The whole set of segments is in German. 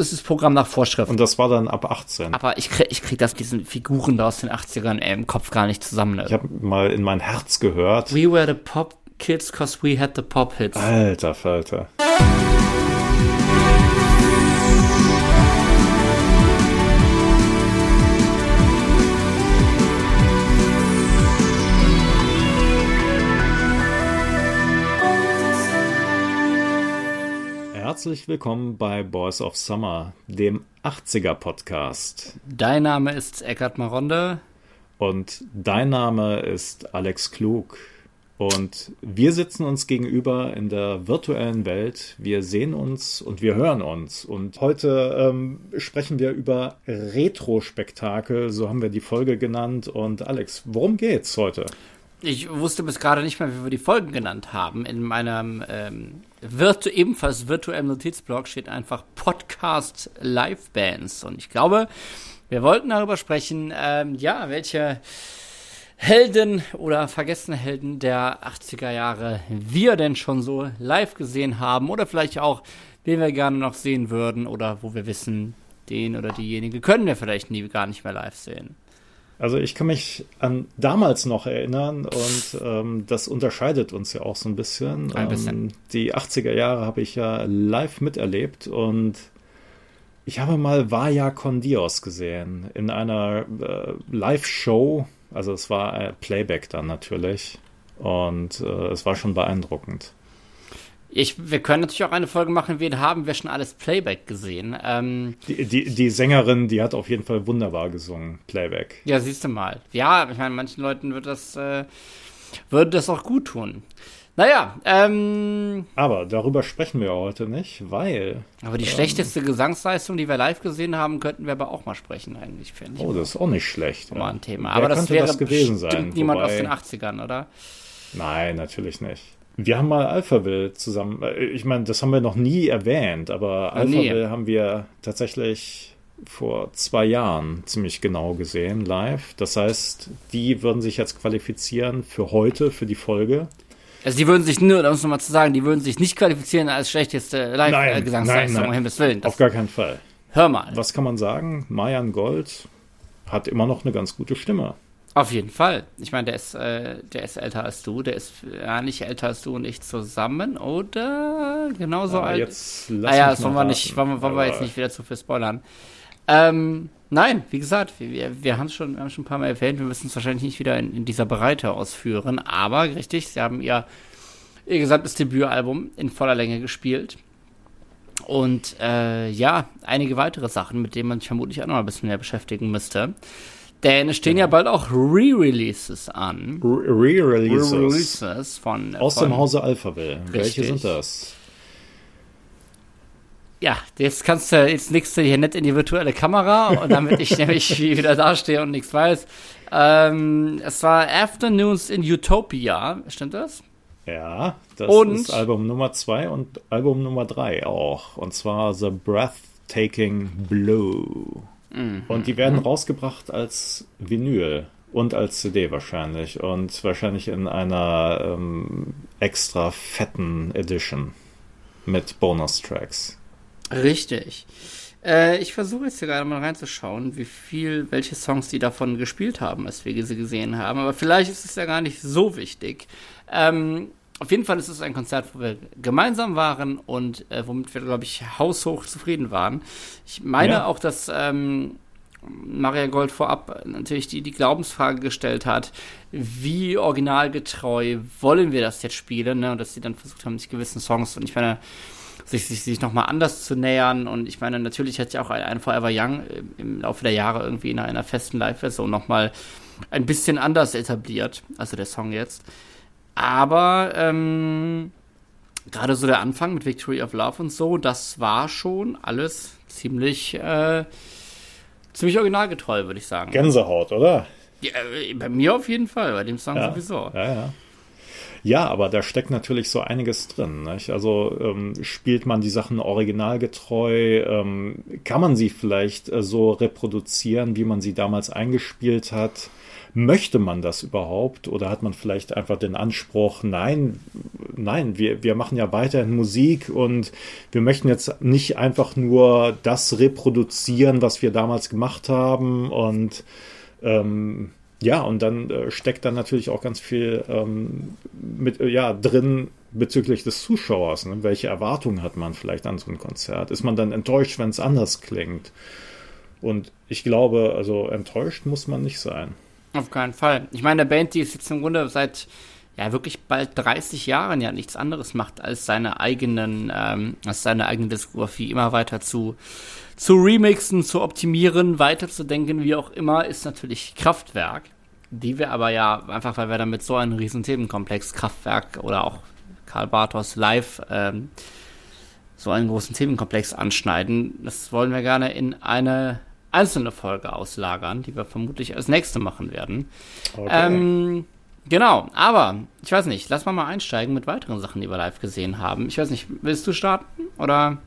es ist Programm nach Vorschrift. Und das war dann ab 18. Aber ich krieg, ich krieg das, diesen Figuren da aus den 80ern ey, im Kopf gar nicht zusammen. Ne? Ich habe mal in mein Herz gehört. We were the pop kids cause we had the pop hits. Alter Falter. Herzlich willkommen bei Boys of Summer, dem 80er Podcast. Dein Name ist Eckhard Maronde. Und dein Name ist Alex Klug. Und wir sitzen uns gegenüber in der virtuellen Welt. Wir sehen uns und wir hören uns. Und heute ähm, sprechen wir über Retro-Spektakel, so haben wir die Folge genannt. Und Alex, worum geht's heute? Ich wusste bis gerade nicht mehr, wie wir die Folgen genannt haben. In meinem ähm, virtu ebenfalls virtuellen Notizblog steht einfach Podcast Live Bands. Und ich glaube, wir wollten darüber sprechen, ähm, ja, welche Helden oder vergessene Helden der 80er Jahre wir denn schon so live gesehen haben. Oder vielleicht auch, wen wir gerne noch sehen würden. Oder wo wir wissen, den oder diejenige können wir vielleicht nie gar nicht mehr live sehen. Also ich kann mich an damals noch erinnern und ähm, das unterscheidet uns ja auch so ein bisschen. Ein bisschen. Ähm, die 80er Jahre habe ich ja live miterlebt und ich habe mal Vaya con Dios gesehen in einer äh, Live-Show. Also es war äh, Playback dann natürlich und äh, es war schon beeindruckend. Ich, wir können natürlich auch eine Folge machen, wen haben wir schon alles Playback gesehen. Ähm, die, die, die Sängerin, die hat auf jeden Fall wunderbar gesungen, Playback. Ja, siehst du mal. Ja, ich meine, manchen Leuten wird das, äh, würde das auch gut tun. Naja, ähm. Aber darüber sprechen wir heute nicht, weil. Aber die ähm, schlechteste Gesangsleistung, die wir live gesehen haben, könnten wir aber auch mal sprechen, eigentlich, finde ich. Oh, das ist auch nicht schlecht. Mal ein Thema. aber das wäre das gewesen sein. niemand Wobei... aus den 80ern, oder? Nein, natürlich nicht. Wir haben mal Alphaville zusammen, äh, ich meine, das haben wir noch nie erwähnt, aber Alphaville nee. haben wir tatsächlich vor zwei Jahren ziemlich genau gesehen, live. Das heißt, die würden sich jetzt qualifizieren für heute, für die Folge. Also die würden sich nur, um es nochmal zu sagen, die würden sich nicht qualifizieren als schlechteste Live-Gesangsleistung um Himmels Willen. Das, Auf gar keinen Fall. Hör mal. Was kann man sagen? Mayan Gold hat immer noch eine ganz gute Stimme. Auf jeden Fall. Ich meine, der ist, äh, der ist älter als du, der ist ja nicht älter als du und ich zusammen, oder? Genauso ah, alt. Jetzt lass ah ja, das wollen wir nicht, wollen, wollen wir jetzt nicht wieder zu viel spoilern. Ähm, nein, wie gesagt, wir, wir haben es schon, haben schon ein paar Mal erwähnt, wir müssen es wahrscheinlich nicht wieder in, in, dieser Breite ausführen, aber richtig, sie haben ihr, ihr gesamtes Debütalbum in voller Länge gespielt. Und äh, ja, einige weitere Sachen, mit denen man sich vermutlich auch noch ein bisschen mehr beschäftigen müsste. Denn es stehen ja, ja bald auch Re-Releases an. Re-Releases. Re-Releases von. Aus von, dem Hause Alphaville. Welche sind das? Ja, jetzt kannst du, jetzt nickst du hier nett in die virtuelle Kamera und damit ich nämlich wieder dastehe und nichts weiß. Ähm, es war Afternoons in Utopia, stimmt das? Ja, das und, ist Album Nummer 2 und Album Nummer 3 auch. Und zwar The Breathtaking Blue. Mhm. Und die werden rausgebracht als Vinyl und als CD wahrscheinlich. Und wahrscheinlich in einer ähm, extra fetten Edition mit Bonus-Tracks. Richtig. Äh, ich versuche jetzt hier gerade mal reinzuschauen, wie viel, welche Songs die davon gespielt haben, als wir sie gesehen haben. Aber vielleicht ist es ja gar nicht so wichtig. Ähm, auf jeden Fall ist es ein Konzert, wo wir gemeinsam waren und äh, womit wir, glaube ich, haushoch zufrieden waren. Ich meine ja. auch, dass ähm, Maria Gold vorab natürlich die, die Glaubensfrage gestellt hat, wie originalgetreu wollen wir das jetzt spielen, ne? Und dass sie dann versucht haben, sich gewissen Songs und ich meine, sich, sich, sich nochmal anders zu nähern. Und ich meine, natürlich hat sich auch ein, ein Forever Young im Laufe der Jahre irgendwie in einer, einer festen Live-Version nochmal ein bisschen anders etabliert, also der Song jetzt. Aber ähm, gerade so der Anfang mit Victory of Love und so, das war schon alles ziemlich, äh, ziemlich originalgetreu, würde ich sagen. Gänsehaut, oder? Ja, äh, bei mir auf jeden Fall, bei dem Song ja, sowieso. Ja, ja. Ja, aber da steckt natürlich so einiges drin. Nicht? Also ähm, spielt man die Sachen originalgetreu? Ähm, kann man sie vielleicht äh, so reproduzieren, wie man sie damals eingespielt hat? Möchte man das überhaupt oder hat man vielleicht einfach den Anspruch, nein, nein, wir, wir machen ja weiterhin Musik und wir möchten jetzt nicht einfach nur das reproduzieren, was wir damals gemacht haben und ähm, ja, und dann äh, steckt dann natürlich auch ganz viel ähm, mit, äh, ja, drin bezüglich des Zuschauers. Ne? Welche Erwartungen hat man vielleicht an so ein Konzert? Ist man dann enttäuscht, wenn es anders klingt? Und ich glaube, also enttäuscht muss man nicht sein. Auf keinen Fall. Ich meine, der Band, die ist jetzt im Grunde seit ja wirklich bald 30 Jahren ja nichts anderes macht, als seine eigenen, ähm, als seine eigene Diskografie immer weiter zu, zu remixen, zu optimieren, weiterzudenken, wie auch immer, ist natürlich Kraftwerk. Die wir aber ja, einfach weil wir damit so einen riesen Themenkomplex, Kraftwerk oder auch Karl Bartos live, ähm, so einen großen Themenkomplex anschneiden. Das wollen wir gerne in eine einzelne Folge auslagern, die wir vermutlich als nächste machen werden. Okay. Ähm, genau, aber ich weiß nicht, lass mal mal einsteigen mit weiteren Sachen, die wir live gesehen haben. Ich weiß nicht, willst du starten oder?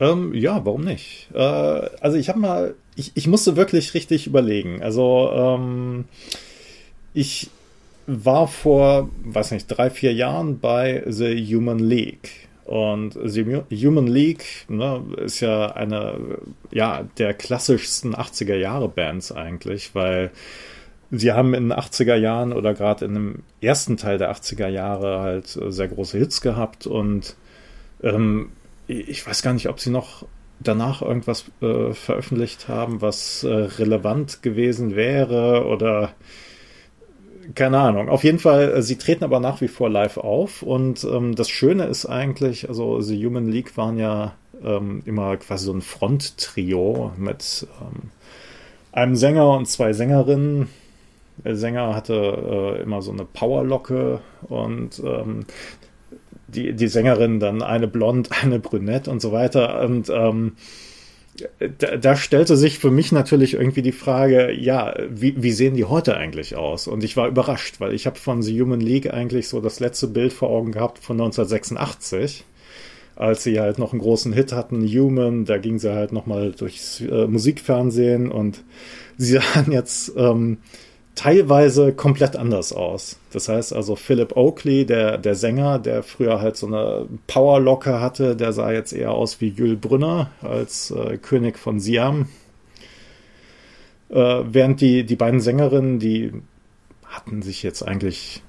Ähm, ja, warum nicht? Äh, also ich habe mal, ich, ich musste wirklich richtig überlegen. Also ähm, ich war vor, weiß nicht, drei, vier Jahren bei The Human League. Und The Human League ne, ist ja eine ja, der klassischsten 80er Jahre Bands eigentlich, weil sie haben in den 80er Jahren oder gerade in dem ersten Teil der 80er Jahre halt sehr große Hits gehabt und ähm, ich weiß gar nicht, ob sie noch danach irgendwas äh, veröffentlicht haben, was äh, relevant gewesen wäre oder keine Ahnung. Auf jeden Fall, äh, sie treten aber nach wie vor live auf. Und ähm, das Schöne ist eigentlich, also The Human League waren ja ähm, immer quasi so ein Fronttrio mit ähm, einem Sänger und zwei Sängerinnen. Der Sänger hatte äh, immer so eine Powerlocke und ähm, die, die Sängerin dann eine blond, eine brünett und so weiter. Und ähm, da, da stellte sich für mich natürlich irgendwie die Frage, ja, wie, wie sehen die heute eigentlich aus? Und ich war überrascht, weil ich habe von The Human League eigentlich so das letzte Bild vor Augen gehabt von 1986, als sie halt noch einen großen Hit hatten, Human, da ging sie halt nochmal durchs äh, Musikfernsehen und sie sahen jetzt ähm, teilweise komplett anders aus. Das heißt also Philip Oakley, der, der Sänger, der früher halt so eine Powerlocke hatte, der sah jetzt eher aus wie Jules Brünner als äh, König von Siam. Äh, während die, die beiden Sängerinnen, die hatten sich jetzt eigentlich,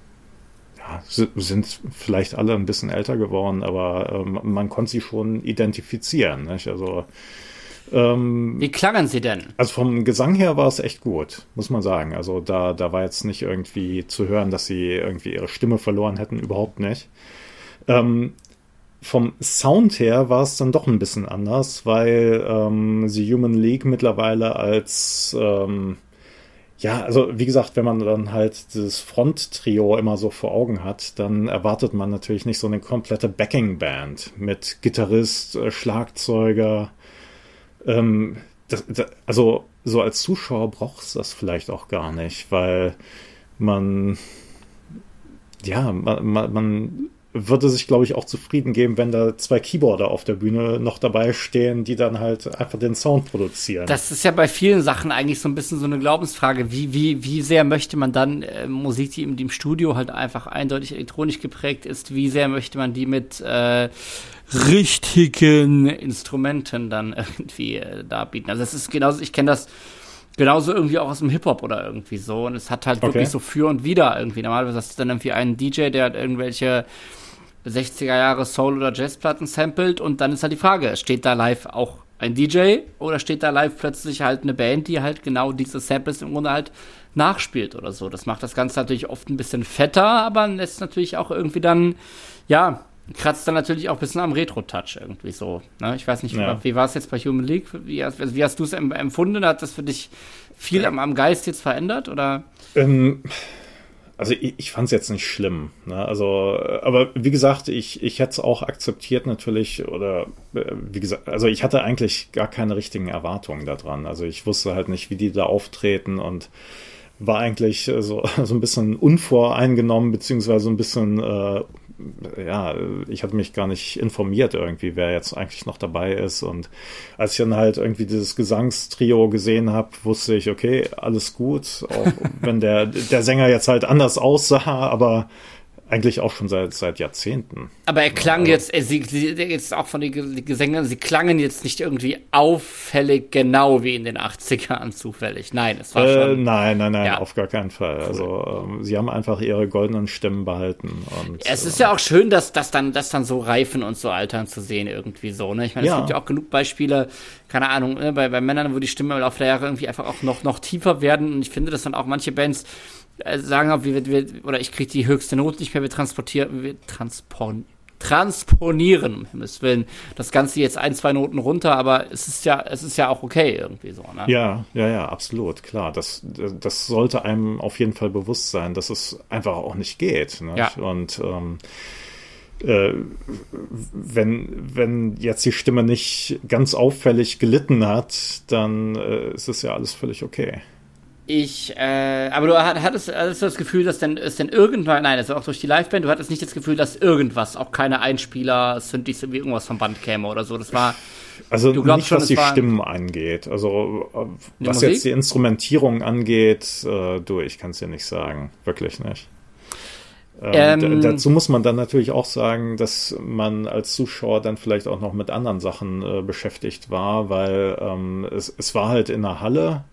ja, sind vielleicht alle ein bisschen älter geworden, aber äh, man konnte sie schon identifizieren. Nicht? Also ähm, Wie klangen sie denn? Also vom Gesang her war es echt gut, muss man sagen. Also da, da war jetzt nicht irgendwie zu hören, dass sie irgendwie ihre Stimme verloren hätten, überhaupt nicht. Ähm, vom Sound her war es dann doch ein bisschen anders, weil ähm, The Human League mittlerweile als ähm, ja, also wie gesagt, wenn man dann halt dieses Front-Trio immer so vor Augen hat, dann erwartet man natürlich nicht so eine komplette Backing-Band mit Gitarrist, äh, Schlagzeuger, ähm, das, das, also so als Zuschauer braucht es das vielleicht auch gar nicht, weil man ja, man, man, man würde sich, glaube ich, auch zufrieden geben, wenn da zwei Keyboarder auf der Bühne noch dabei stehen, die dann halt einfach den Sound produzieren. Das ist ja bei vielen Sachen eigentlich so ein bisschen so eine Glaubensfrage. Wie, wie, wie sehr möchte man dann äh, Musik, die im, die im Studio halt einfach eindeutig elektronisch geprägt ist, wie sehr möchte man die mit äh, richtigen Instrumenten dann irgendwie äh, darbieten? Also, das ist genauso, ich kenne das genauso irgendwie auch aus dem Hip-Hop oder irgendwie so. Und es hat halt okay. wirklich so für und wieder irgendwie. Normalerweise hast du dann irgendwie einen DJ, der hat irgendwelche 60er Jahre Soul- oder Jazzplatten samplet und dann ist halt die Frage, steht da live auch ein DJ oder steht da live plötzlich halt eine Band, die halt genau diese Samples im Grunde halt nachspielt oder so. Das macht das Ganze natürlich oft ein bisschen fetter, aber lässt natürlich auch irgendwie dann, ja, kratzt dann natürlich auch ein bisschen am Retro-Touch irgendwie so. Ne? Ich weiß nicht, ja. wie war es jetzt bei Human League? Wie, wie hast du es empfunden? Hat das für dich viel am, am Geist jetzt verändert oder? Ähm, also ich, ich fand es jetzt nicht schlimm. Ne? Also, aber wie gesagt, ich, ich hätte es auch akzeptiert natürlich, oder äh, wie gesagt, also ich hatte eigentlich gar keine richtigen Erwartungen daran. Also ich wusste halt nicht, wie die da auftreten und war eigentlich so, so ein bisschen unvoreingenommen, beziehungsweise ein bisschen äh, ja, ich hatte mich gar nicht informiert irgendwie, wer jetzt eigentlich noch dabei ist. Und als ich dann halt irgendwie dieses Gesangstrio gesehen habe, wusste ich, okay, alles gut, auch wenn der, der Sänger jetzt halt anders aussah, aber eigentlich auch schon seit, seit Jahrzehnten. Aber er klang ja, jetzt, er, sie, sie, jetzt auch von den Gesängern, sie klangen jetzt nicht irgendwie auffällig genau wie in den 80ern zufällig. Nein, es war äh, schon. Nein, nein, nein, ja. auf gar keinen Fall. Cool. Also ähm, sie haben einfach ihre goldenen Stimmen behalten. Und, es ist ja auch schön, dass das dann, das dann so reifen und so altern zu sehen, irgendwie so. Ne? Ich meine, es ja. gibt ja auch genug Beispiele, keine Ahnung, ne, bei, bei Männern, wo die Stimmen im Laufe der Jahre irgendwie einfach auch noch, noch tiefer werden. Und ich finde, dass dann auch manche Bands äh, sagen, ob wir, wir, oder ich kriege die höchste Note nicht mehr, wir transportieren, wir transpon transponieren, um Himmels Willen, das Ganze jetzt ein, zwei Noten runter, aber es ist ja, es ist ja auch okay irgendwie so, ne? Ja, ja, ja, absolut, klar. Das, das sollte einem auf jeden Fall bewusst sein, dass es einfach auch nicht geht. Ne? Ja. Und ähm, äh, wenn, wenn jetzt die Stimme nicht ganz auffällig gelitten hat, dann äh, ist es ja alles völlig okay. Ich, äh, aber du hattest, hattest das Gefühl, dass denn, ist denn irgendwann, nein, also auch durch die Liveband, du hattest nicht das Gefühl, dass irgendwas, auch keine Einspieler, Synthes, wie irgendwas vom Band käme oder so. Das war. Also du nicht, schon, was die Stimmen angeht. Also was Musik? jetzt die Instrumentierung angeht, äh, du, ich kann es dir nicht sagen. Wirklich nicht. Ähm, ähm, dazu muss man dann natürlich auch sagen, dass man als Zuschauer dann vielleicht auch noch mit anderen Sachen äh, beschäftigt war, weil ähm, es, es war halt in der Halle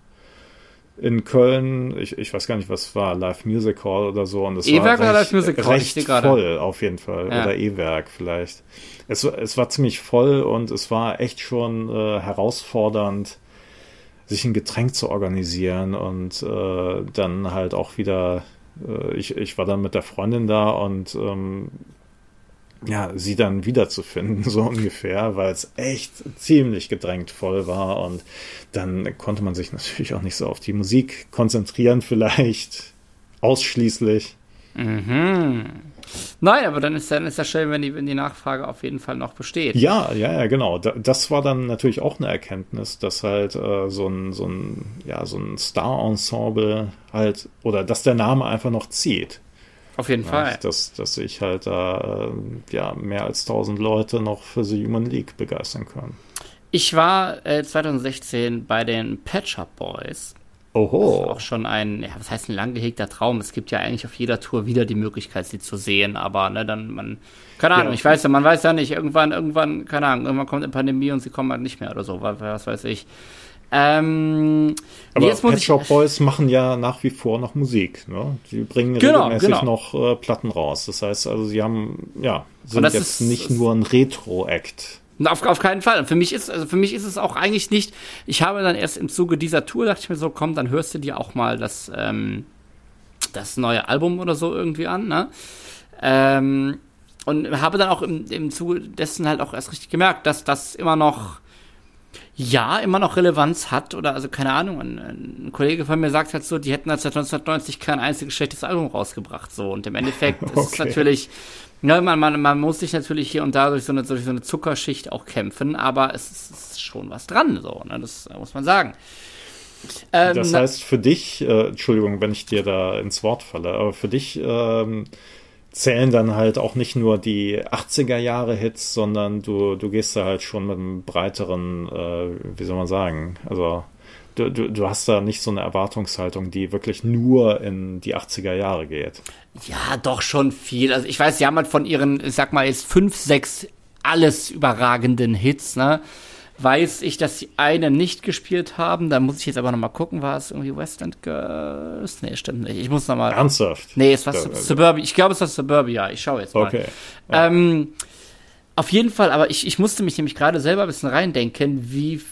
in Köln, ich, ich weiß gar nicht, was war, Live Music Hall oder so. Und es E-Werk oder Live Music Hall? Recht voll, auf jeden Fall. Ja. Oder E-Werk vielleicht. Es, es war ziemlich voll und es war echt schon äh, herausfordernd, sich ein Getränk zu organisieren und äh, dann halt auch wieder, äh, ich, ich war dann mit der Freundin da und ähm, ja, sie dann wiederzufinden, so ungefähr, weil es echt ziemlich gedrängt voll war und dann konnte man sich natürlich auch nicht so auf die Musik konzentrieren, vielleicht ausschließlich. Mhm. Nein, aber dann ist, dann ist ja schön, wenn die, wenn die Nachfrage auf jeden Fall noch besteht. Ja, ja, ja, genau. das war dann natürlich auch eine Erkenntnis, dass halt äh, so ein, so ein, ja, so ein Star-Ensemble halt, oder dass der Name einfach noch zieht. Auf jeden Fall. Dass, dass sich halt da äh, ja, mehr als 1000 Leute noch für The Human League begeistern können. Ich war äh, 2016 bei den Pet Shop Boys. Oho. Das auch schon ein, ja, was heißt ein lang gehegter Traum? Es gibt ja eigentlich auf jeder Tour wieder die Möglichkeit, sie zu sehen, aber ne, dann man, keine Ahnung, ja. ich weiß ja, man weiß ja nicht, irgendwann, irgendwann, keine Ahnung, irgendwann kommt eine Pandemie und sie kommen halt nicht mehr oder so, was weiß ich. Ähm, Aber jetzt Pet Shop Boys machen ja nach wie vor noch Musik. Ne? Die bringen genau, regelmäßig genau. noch äh, Platten raus. Das heißt also, sie haben, ja, sind jetzt ist, nicht nur ein Retro-Act. Auf, auf keinen Fall. Für mich ist, also für mich ist es auch eigentlich nicht. Ich habe dann erst im Zuge dieser Tour dachte ich mir so, komm, dann hörst du dir auch mal das, ähm, das neue Album oder so irgendwie an, ne? Ähm, und habe dann auch im, im Zuge dessen halt auch erst richtig gemerkt, dass das immer noch ja immer noch Relevanz hat oder also keine Ahnung, ein, ein, Kollege von mir sagt halt so, die hätten seit 1990 kein einziges schlechtes Album rausgebracht so und im Endeffekt okay. ist es natürlich ja, man, man, man muss sich natürlich hier und da durch so eine, durch so eine Zuckerschicht auch kämpfen, aber es ist, es ist schon was dran, so, ne? das muss man sagen. Ähm, das heißt, für dich, äh, Entschuldigung, wenn ich dir da ins Wort falle, aber für dich ähm, zählen dann halt auch nicht nur die 80er Jahre Hits, sondern du, du gehst da halt schon mit einem breiteren, äh, wie soll man sagen, also du, du, du hast da nicht so eine Erwartungshaltung, die wirklich nur in die 80er Jahre geht. Ja, doch schon viel. Also ich weiß, sie haben halt von ihren, ich sag mal jetzt fünf, sechs alles überragenden Hits, ne? Weiß ich, dass sie eine nicht gespielt haben. Da muss ich jetzt aber noch mal gucken, war es irgendwie West End Girls? Nee, stimmt nicht. Ich muss noch mal. Ernsthaft? Nee, es war Sub Suburbia. Ich glaube, es war Suburbia. Ich schaue jetzt mal. Okay. Ja. Ähm, auf jeden Fall, aber ich, ich musste mich nämlich gerade selber ein bisschen reindenken, wie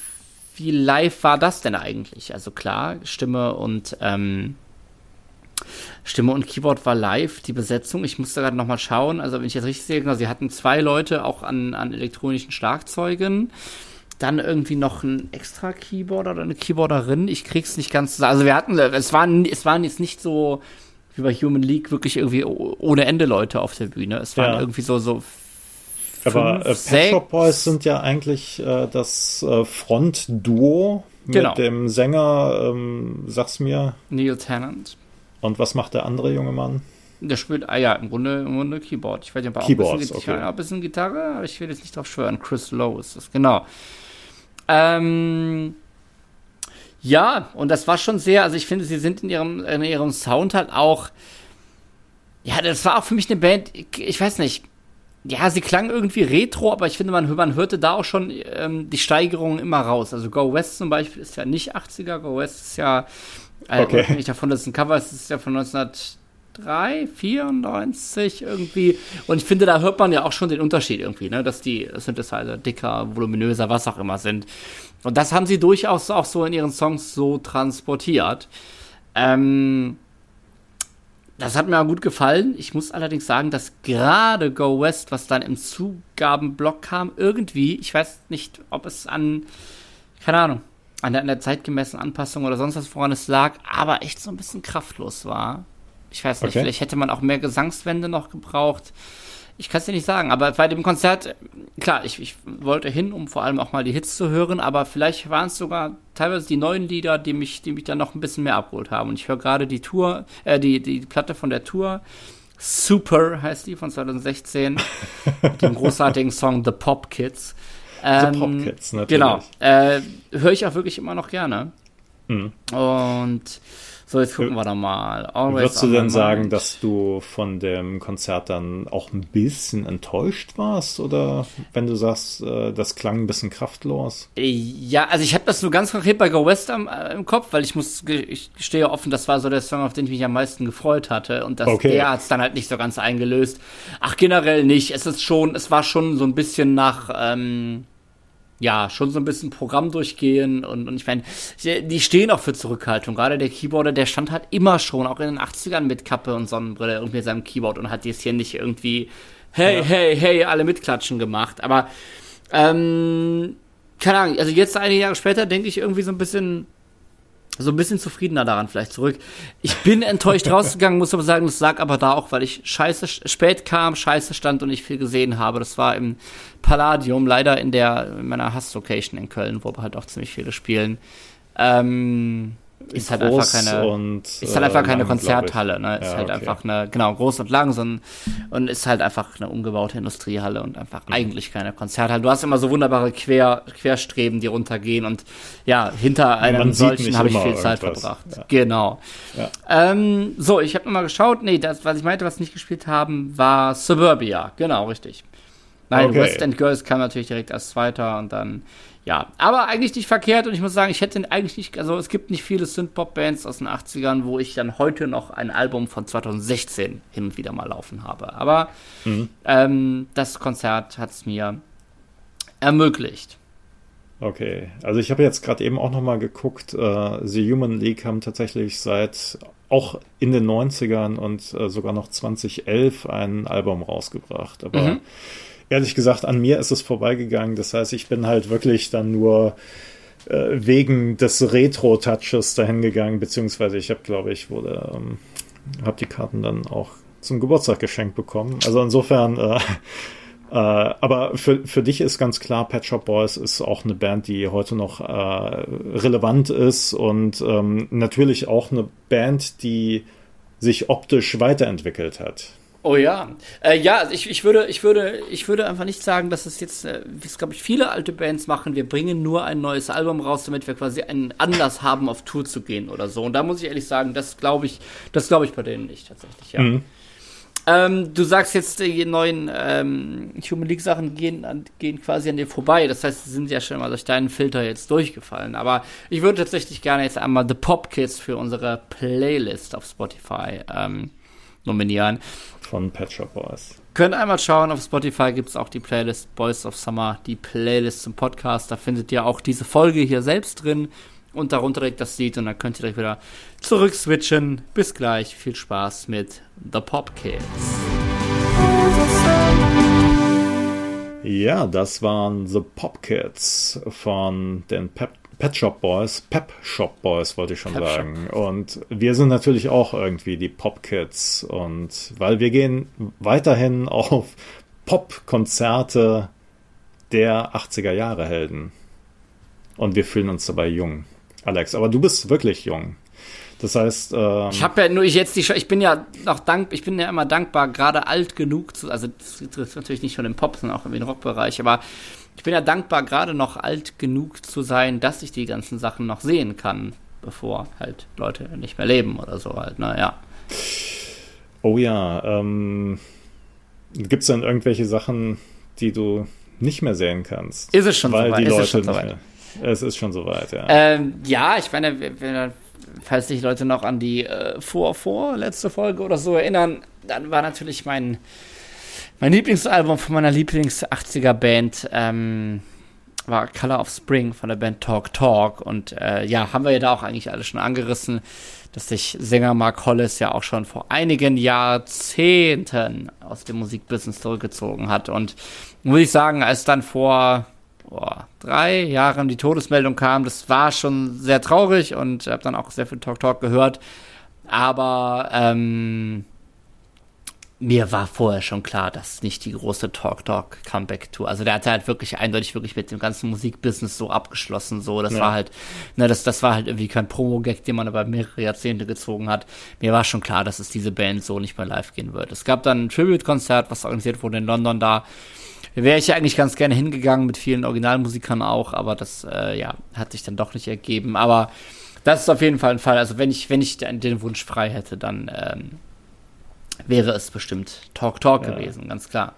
wie live war das denn eigentlich? Also klar, Stimme und ähm, Stimme und Keyboard war live, die Besetzung. Ich musste gerade noch mal schauen. Also wenn ich jetzt richtig sehe, genau, sie hatten zwei Leute auch an, an elektronischen Schlagzeugen dann irgendwie noch ein extra Keyboarder oder eine Keyboarderin. Ich krieg's nicht ganz. Also wir hatten, es waren, es waren jetzt nicht so wie bei Human League wirklich irgendwie ohne Ende Leute auf der Bühne. Es waren ja. irgendwie so, so Aber äh, Pet Shop Boys sind ja eigentlich äh, das äh, Frontduo mit genau. dem Sänger, ähm, sag's mir. Neil Tennant. Und was macht der andere junge Mann? Der spielt, ah ja, im Grunde, im Grunde Keyboard. Ich weiß nicht, ob er auch ein bisschen, okay. ein bisschen Gitarre, aber ich will jetzt nicht drauf schwören. Chris Lowe ist das, genau. Ähm, ja, und das war schon sehr, also ich finde, sie sind in ihrem, in ihrem Sound halt auch, ja, das war auch für mich eine Band, ich, ich weiß nicht, ja, sie klang irgendwie retro, aber ich finde, man, man hörte da auch schon ähm, die Steigerungen immer raus. Also Go West zum Beispiel ist ja nicht 80er, Go West ist ja, äh, okay. nicht davon, dass es ein Cover ist, ist ja von 1903, 94 irgendwie. Und ich finde, da hört man ja auch schon den Unterschied irgendwie, ne, dass die Synthesizer dicker, voluminöser, was auch immer sind. Und das haben sie durchaus auch so in ihren Songs so transportiert. Ähm, das hat mir auch gut gefallen. Ich muss allerdings sagen, dass gerade Go West, was dann im Zugabenblock kam, irgendwie, ich weiß nicht, ob es an, keine Ahnung, an der, an der zeitgemäßen Anpassung oder sonst was, woran es lag, aber echt so ein bisschen kraftlos war. Ich weiß nicht, okay. vielleicht hätte man auch mehr Gesangswände noch gebraucht. Ich kann es dir nicht sagen, aber bei dem Konzert, klar, ich, ich wollte hin, um vor allem auch mal die Hits zu hören, aber vielleicht waren es sogar teilweise die neuen Lieder, die mich, die mich dann noch ein bisschen mehr abgeholt haben. Und ich höre gerade die Tour, äh, die, die Platte von der Tour. Super heißt die von 2016. mit dem großartigen Song The Pop Kids. Ähm, The Pop Kids, natürlich. Genau. Äh, höre ich auch wirklich immer noch gerne. Mhm. Und so, jetzt gucken wir da mal. Always Würdest du denn sagen, dass du von dem Konzert dann auch ein bisschen enttäuscht warst? Oder wenn du sagst, äh, das klang ein bisschen kraftlos? Ja, also ich habe das so ganz konkret bei Go West am, äh, im Kopf, weil ich muss, ich stehe offen, das war so der Song, auf den ich mich am meisten gefreut hatte. Und das, okay. der hat es dann halt nicht so ganz eingelöst. Ach, generell nicht. Es ist schon, es war schon so ein bisschen nach, ähm, ja, schon so ein bisschen Programm durchgehen und, und ich meine, die stehen auch für Zurückhaltung. Gerade der Keyboarder, der stand halt immer schon, auch in den 80ern mit Kappe und Sonnenbrille irgendwie mit seinem Keyboard und hat jetzt hier nicht irgendwie, hey, ja. hey, hey, alle mitklatschen gemacht. Aber, ähm, keine Ahnung, also jetzt einige Jahre später denke ich irgendwie so ein bisschen, so ein bisschen zufriedener daran vielleicht zurück. Ich bin enttäuscht rausgegangen, muss aber sagen, das lag aber da auch, weil ich scheiße spät kam, scheiße stand und nicht viel gesehen habe. Das war im Palladium, leider in der in meiner Hass-Location in Köln, wo wir halt auch ziemlich viele spielen. Ähm, ist halt einfach keine, und, ist halt einfach keine lang, Konzerthalle, ne? Ist ja, halt okay. einfach eine, genau, groß und lang, so ein, und ist halt einfach eine umgebaute Industriehalle und einfach mhm. eigentlich keine Konzerthalle. Du hast immer so wunderbare Quer, Querstreben, die runtergehen und ja, hinter einem solchen habe ich viel Zeit verbracht. Ja. Genau. Ja. Ähm, so, ich habe nochmal geschaut, nee, das, was ich meinte, was nicht gespielt haben, war Suburbia. Genau, richtig. Nein, okay. West End Girls kam natürlich direkt als Zweiter und dann ja, aber eigentlich nicht verkehrt und ich muss sagen, ich hätte eigentlich nicht, also es gibt nicht viele Synthpop-Bands aus den 80ern, wo ich dann heute noch ein Album von 2016 hin und wieder mal laufen habe. Aber mhm. ähm, das Konzert hat es mir ermöglicht. Okay, also ich habe jetzt gerade eben auch noch mal geguckt, äh, The Human League haben tatsächlich seit auch in den 90ern und äh, sogar noch 2011 ein Album rausgebracht. Aber mhm ehrlich gesagt, an mir ist es vorbeigegangen. Das heißt, ich bin halt wirklich dann nur äh, wegen des Retro-Touches dahin gegangen, beziehungsweise ich habe, glaube ich, wurde, ähm, habe die Karten dann auch zum Geburtstag geschenkt bekommen. Also insofern, äh, äh, aber für, für dich ist ganz klar, Pet Shop Boys ist auch eine Band, die heute noch äh, relevant ist und ähm, natürlich auch eine Band, die sich optisch weiterentwickelt hat. Oh ja. Äh, ja, also ich, ich, würde, ich, würde, ich würde einfach nicht sagen, dass es jetzt, äh, wie es, glaube ich, viele alte Bands machen, wir bringen nur ein neues Album raus, damit wir quasi einen Anlass haben, auf Tour zu gehen oder so. Und da muss ich ehrlich sagen, das glaube ich, das glaube ich bei denen nicht tatsächlich, ja. Mhm. Ähm, du sagst jetzt, die neuen ähm, Human League Sachen gehen, an, gehen quasi an dir vorbei. Das heißt, sie sind ja schon mal durch deinen Filter jetzt durchgefallen. Aber ich würde tatsächlich gerne jetzt einmal The Pop Kids für unsere Playlist auf Spotify ähm, nominieren von Pet Shop Boys. Könnt einmal schauen, auf Spotify gibt es auch die Playlist Boys of Summer, die Playlist zum Podcast. Da findet ihr auch diese Folge hier selbst drin und darunter direkt das Lied und dann könnt ihr direkt wieder zurück switchen. Bis gleich, viel Spaß mit The Pop Kids. Ja, das waren The Pop Kids von den Pep Pet Shop Boys, Pep Shop Boys wollte ich schon Pep sagen. Shop. Und wir sind natürlich auch irgendwie die Pop Kids und weil wir gehen weiterhin auf Pop-Konzerte der 80er Jahre Helden. Und wir fühlen uns dabei jung. Alex, aber du bist wirklich jung. Das heißt, ähm, ich habe ja nur ich jetzt die, ich bin ja noch dank, ich bin ja immer dankbar, gerade alt genug zu, also das ist natürlich nicht schon im Pop, sondern auch im Rockbereich, aber ich bin ja dankbar, gerade noch alt genug zu sein, dass ich die ganzen Sachen noch sehen kann, bevor halt Leute nicht mehr leben oder so halt, naja. Oh ja, ähm, gibt es dann irgendwelche Sachen, die du nicht mehr sehen kannst? Ist es schon weil soweit? Die Leute es schon soweit? Es ist schon soweit, ja. Ähm, ja, ich meine, falls sich Leute noch an die äh, vor, vor letzte Folge oder so erinnern, dann war natürlich mein, mein Lieblingsalbum von meiner Lieblings-80er-Band, ähm, war Color of Spring von der Band Talk Talk. Und äh, ja, haben wir ja da auch eigentlich alles schon angerissen, dass sich Sänger Mark Hollis ja auch schon vor einigen Jahrzehnten aus dem Musikbusiness zurückgezogen hat. Und muss ich sagen, als dann vor boah, drei Jahren die Todesmeldung kam, das war schon sehr traurig und habe dann auch sehr viel Talk Talk gehört. Aber ähm, mir war vorher schon klar, dass nicht die große Talk Talk Comeback Tour. Also der hat halt wirklich eindeutig wirklich mit dem ganzen Musikbusiness so abgeschlossen. So, das ja. war halt, ne, das, das war halt irgendwie kein Promo-Gag, den man über mehrere Jahrzehnte gezogen hat. Mir war schon klar, dass es diese Band so nicht mehr live gehen wird. Es gab dann ein Tribute-Konzert, was organisiert wurde in London da. Wäre ich ja eigentlich ganz gerne hingegangen mit vielen Originalmusikern auch, aber das, äh, ja, hat sich dann doch nicht ergeben. Aber das ist auf jeden Fall ein Fall. Also wenn ich, wenn ich den Wunsch frei hätte, dann, ähm, wäre es bestimmt Talk Talk ja. gewesen, ganz klar.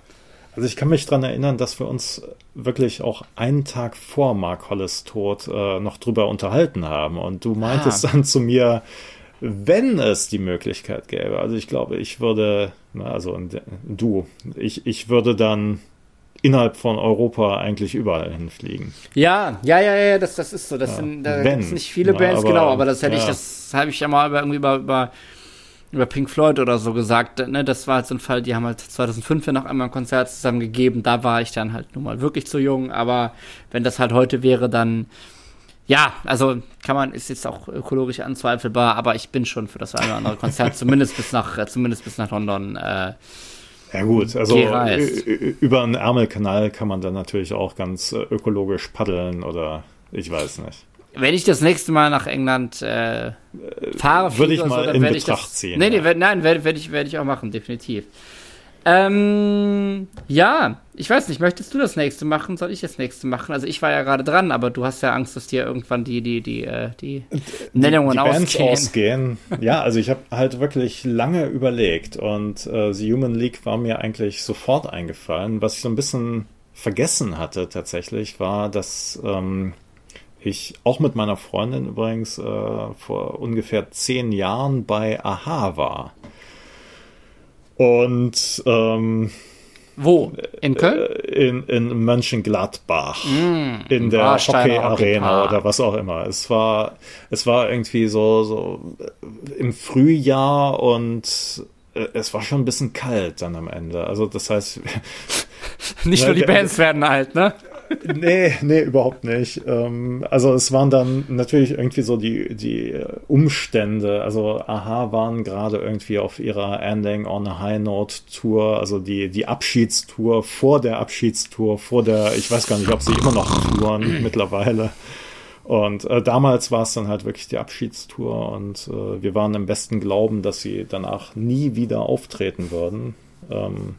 Also ich kann mich daran erinnern, dass wir uns wirklich auch einen Tag vor Mark Hollis Tod äh, noch drüber unterhalten haben. Und du meintest ah. dann zu mir, wenn es die Möglichkeit gäbe, also ich glaube, ich würde, na, also du, ich, ich würde dann innerhalb von Europa eigentlich überall hinfliegen. Ja, ja, ja, ja, das, das ist so. Das ja, sind, da gibt es nicht viele Bands, aber, genau, aber das hätte ja. ich, das habe ich ja mal irgendwie über, über über Pink Floyd oder so gesagt, ne, das war halt so ein Fall, die haben halt 2005 noch einmal ein Konzert zusammen gegeben, da war ich dann halt nun mal wirklich zu jung, aber wenn das halt heute wäre, dann ja, also kann man, ist jetzt auch ökologisch anzweifelbar, aber ich bin schon für das eine oder andere Konzert, zumindest bis nach, äh, zumindest bis nach London, äh, ja gut, also über einen Ärmelkanal kann man dann natürlich auch ganz äh, ökologisch paddeln oder ich weiß nicht. Wenn ich das nächste Mal nach England äh, fahre, würde ich mal so, in Betracht ich das, ziehen. Nee, nee, ja. nein, werde werd ich, werd ich auch machen, definitiv. Ähm, ja, ich weiß nicht, möchtest du das nächste machen? Soll ich das nächste machen? Also ich war ja gerade dran, aber du hast ja Angst, dass dir irgendwann die, die, die, äh, die, die Nennungen die, die ausgehen. ausgehen. Ja, also ich habe halt wirklich lange überlegt und äh, The Human League war mir eigentlich sofort eingefallen. Was ich so ein bisschen vergessen hatte tatsächlich, war, dass ähm, ich auch mit meiner Freundin übrigens äh, vor ungefähr zehn Jahren bei Aha war. Und ähm, wo? In Köln? Äh, in, in Mönchengladbach. Mm, in der Hockey-Arena oder was auch immer. Es war, es war irgendwie so, so im Frühjahr und äh, es war schon ein bisschen kalt dann am Ende. Also das heißt. Nicht nur die Bands werden alt, ne? Nee, nee, überhaupt nicht. Ähm, also es waren dann natürlich irgendwie so die, die Umstände. Also Aha waren gerade irgendwie auf ihrer Ending on a High Note Tour, also die, die Abschiedstour vor der Abschiedstour, vor der, ich weiß gar nicht, ob sie immer noch touren mittlerweile. Und äh, damals war es dann halt wirklich die Abschiedstour und äh, wir waren im besten Glauben, dass sie danach nie wieder auftreten würden. Ähm,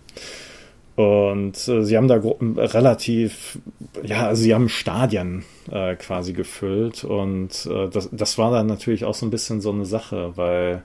und äh, sie haben da relativ, ja, also sie haben Stadien äh, quasi gefüllt. Und äh, das, das war dann natürlich auch so ein bisschen so eine Sache, weil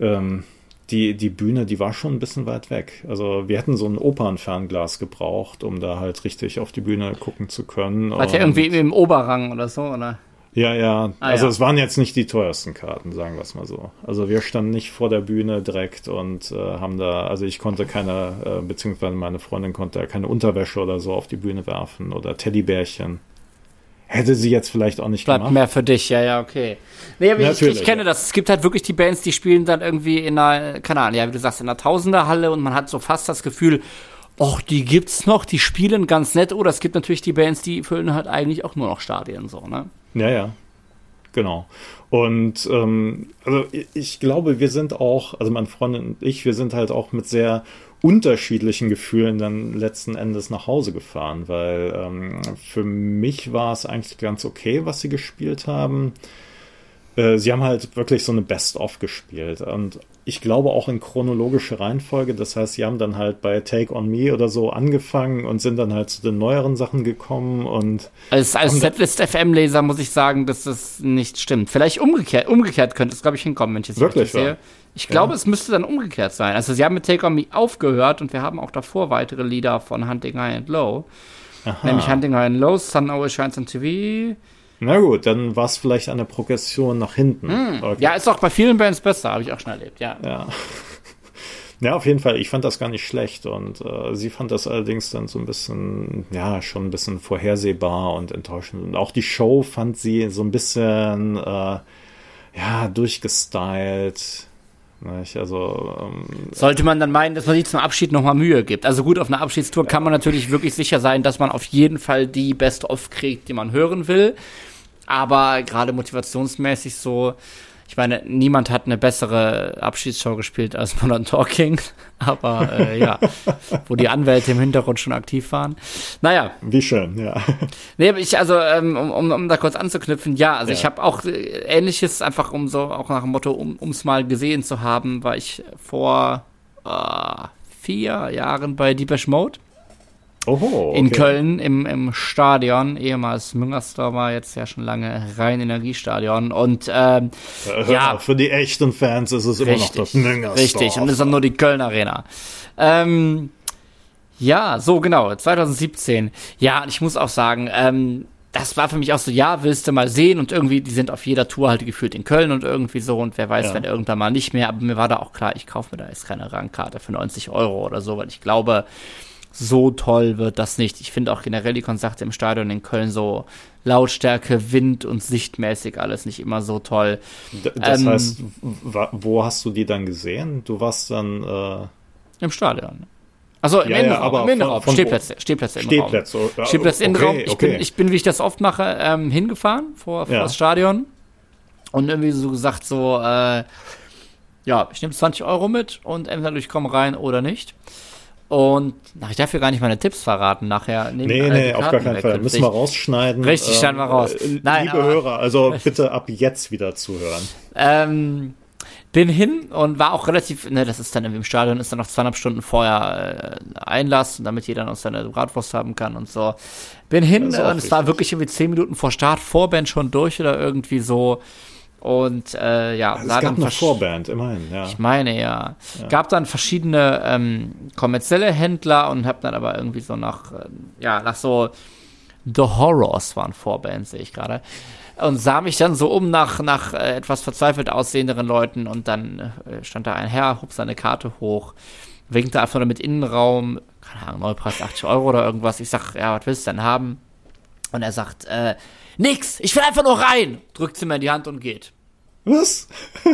ähm, die, die Bühne, die war schon ein bisschen weit weg. Also wir hätten so ein Opernfernglas gebraucht, um da halt richtig auf die Bühne gucken zu können. War ja irgendwie im Oberrang oder so, oder? Ja, ja. Ah, also ja. es waren jetzt nicht die teuersten Karten, sagen wir es mal so. Also wir standen nicht vor der Bühne direkt und äh, haben da, also ich konnte keine, äh, beziehungsweise meine Freundin konnte keine Unterwäsche oder so auf die Bühne werfen oder Teddybärchen. Hätte sie jetzt vielleicht auch nicht Bleibt gemacht. mehr für dich, ja, ja, okay. Nee, aber ich, ich, kenne das. Es gibt halt wirklich die Bands, die spielen dann irgendwie in einer, keine Ahnung, ja, wie du sagst, in einer Tausenderhalle und man hat so fast das Gefühl, Och, die gibt's noch, die spielen ganz nett. Oder es gibt natürlich die Bands, die füllen halt eigentlich auch nur noch Stadien so, ne? Ja, ja. Genau. Und ähm, also ich glaube, wir sind auch, also meine Freundin und ich, wir sind halt auch mit sehr unterschiedlichen Gefühlen dann letzten Endes nach Hause gefahren, weil ähm, für mich war es eigentlich ganz okay, was sie gespielt haben. Äh, sie haben halt wirklich so eine Best-of gespielt und ich glaube auch in chronologische Reihenfolge. Das heißt, sie haben dann halt bei Take on Me oder so angefangen und sind dann halt zu den neueren Sachen gekommen und. Als, als Setlist FM-Leser muss ich sagen, dass das nicht stimmt. Vielleicht umgekehrt, umgekehrt könnte es, glaube ich, hinkommen, wenn ich es wirklich sehe. Ich glaube, ja. es müsste dann umgekehrt sein. Also sie haben mit Take On Me aufgehört und wir haben auch davor weitere Lieder von Hunting High and Low. Aha. Nämlich Hunting High and Low, Sun Always Shines on TV. Na gut, dann war es vielleicht eine Progression nach hinten. Hm. Okay. Ja, ist auch bei vielen Bands besser, habe ich auch schon erlebt, ja. Ja. Ja, auf jeden Fall. Ich fand das gar nicht schlecht und äh, sie fand das allerdings dann so ein bisschen, ja, schon ein bisschen vorhersehbar und enttäuschend. Und auch die Show fand sie so ein bisschen, äh, ja, durchgestylt nicht? Also, ähm, Sollte man dann meinen, dass man sich zum Abschied nochmal Mühe gibt. Also gut, auf einer Abschiedstour ja. kann man natürlich wirklich sicher sein, dass man auf jeden Fall die Best-of kriegt, die man hören will. Aber gerade motivationsmäßig so, ich meine, niemand hat eine bessere Abschiedsshow gespielt als Modern Talking, aber äh, ja, wo die Anwälte im Hintergrund schon aktiv waren. Naja. Wie schön, ja. Nee, ich, also, ähm, um, um, um da kurz anzuknüpfen, ja, also ja. ich habe auch äh, ähnliches, einfach um so, auch nach dem Motto, um es mal gesehen zu haben, war ich vor äh, vier Jahren bei Deepesh Mode. Oho, okay. In Köln im, im Stadion, ehemals Müngersdorf war jetzt ja schon lange rein Energiestadion und ähm, äh, ja, für die echten Fans ist es richtig, immer noch das Müngersdorf. Richtig, und es ist dann nur die Köln Arena. Ähm, ja, so genau, 2017. Ja, ich muss auch sagen, ähm, das war für mich auch so, ja, willst du mal sehen und irgendwie, die sind auf jeder Tour halt gefühlt in Köln und irgendwie so und wer weiß, ja. wenn irgendwann mal nicht mehr, aber mir war da auch klar, ich kaufe mir da jetzt keine Rangkarte für 90 Euro oder so, weil ich glaube, so toll wird das nicht. Ich finde auch generell die Konzerte im Stadion in Köln so Lautstärke, Wind und sichtmäßig alles nicht immer so toll. Das ähm, heißt, wo hast du die dann gesehen? Du warst dann äh im Stadion. Also im ja, Innenraum, ja, im Innenraum. Von, Stehplätze, Stehplätze im Stehplätze, Raum. Oh, Stehplätze okay, Innenraum. Ich, okay. bin, ich bin, wie ich das oft mache, ähm, hingefahren vor, vor ja. das Stadion und irgendwie so gesagt so, äh, ja, ich nehme 20 Euro mit und entweder ich komme rein oder nicht. Und ach, ich darf hier gar nicht meine Tipps verraten nachher. Nee, nee, auf gar keinen weg. Fall. Müssen wir rausschneiden. Richtig, schneiden wir raus. Äh, Nein, liebe aber, Hörer, also bitte ab jetzt wieder zuhören. Ähm, bin hin und war auch relativ, ne, das ist dann im Stadion, ist dann noch zweieinhalb Stunden vorher äh, Einlass, damit jeder noch seine Bratwurst haben kann und so. Bin hin und es war wirklich irgendwie zehn Minuten vor Start, Vorband schon durch oder irgendwie so. Und äh, ja, also es gab eine Vorband, immerhin, ja. Ich meine, ja. ja. Gab dann verschiedene ähm, kommerzielle Händler und hab dann aber irgendwie so nach, äh, ja, nach so The Horrors waren Vorbands, sehe ich gerade. Und sah mich dann so um nach, nach äh, etwas verzweifelt aussehenderen Leuten und dann äh, stand da ein Herr, hob seine Karte hoch, winkte einfach nur mit Innenraum, keine Ahnung, Neupreis 80 Euro oder irgendwas. Ich sag, ja, was willst du denn haben? Und er sagt, äh, Nix, ich will einfach nur rein. Drückt sie mir in die Hand und geht. Was?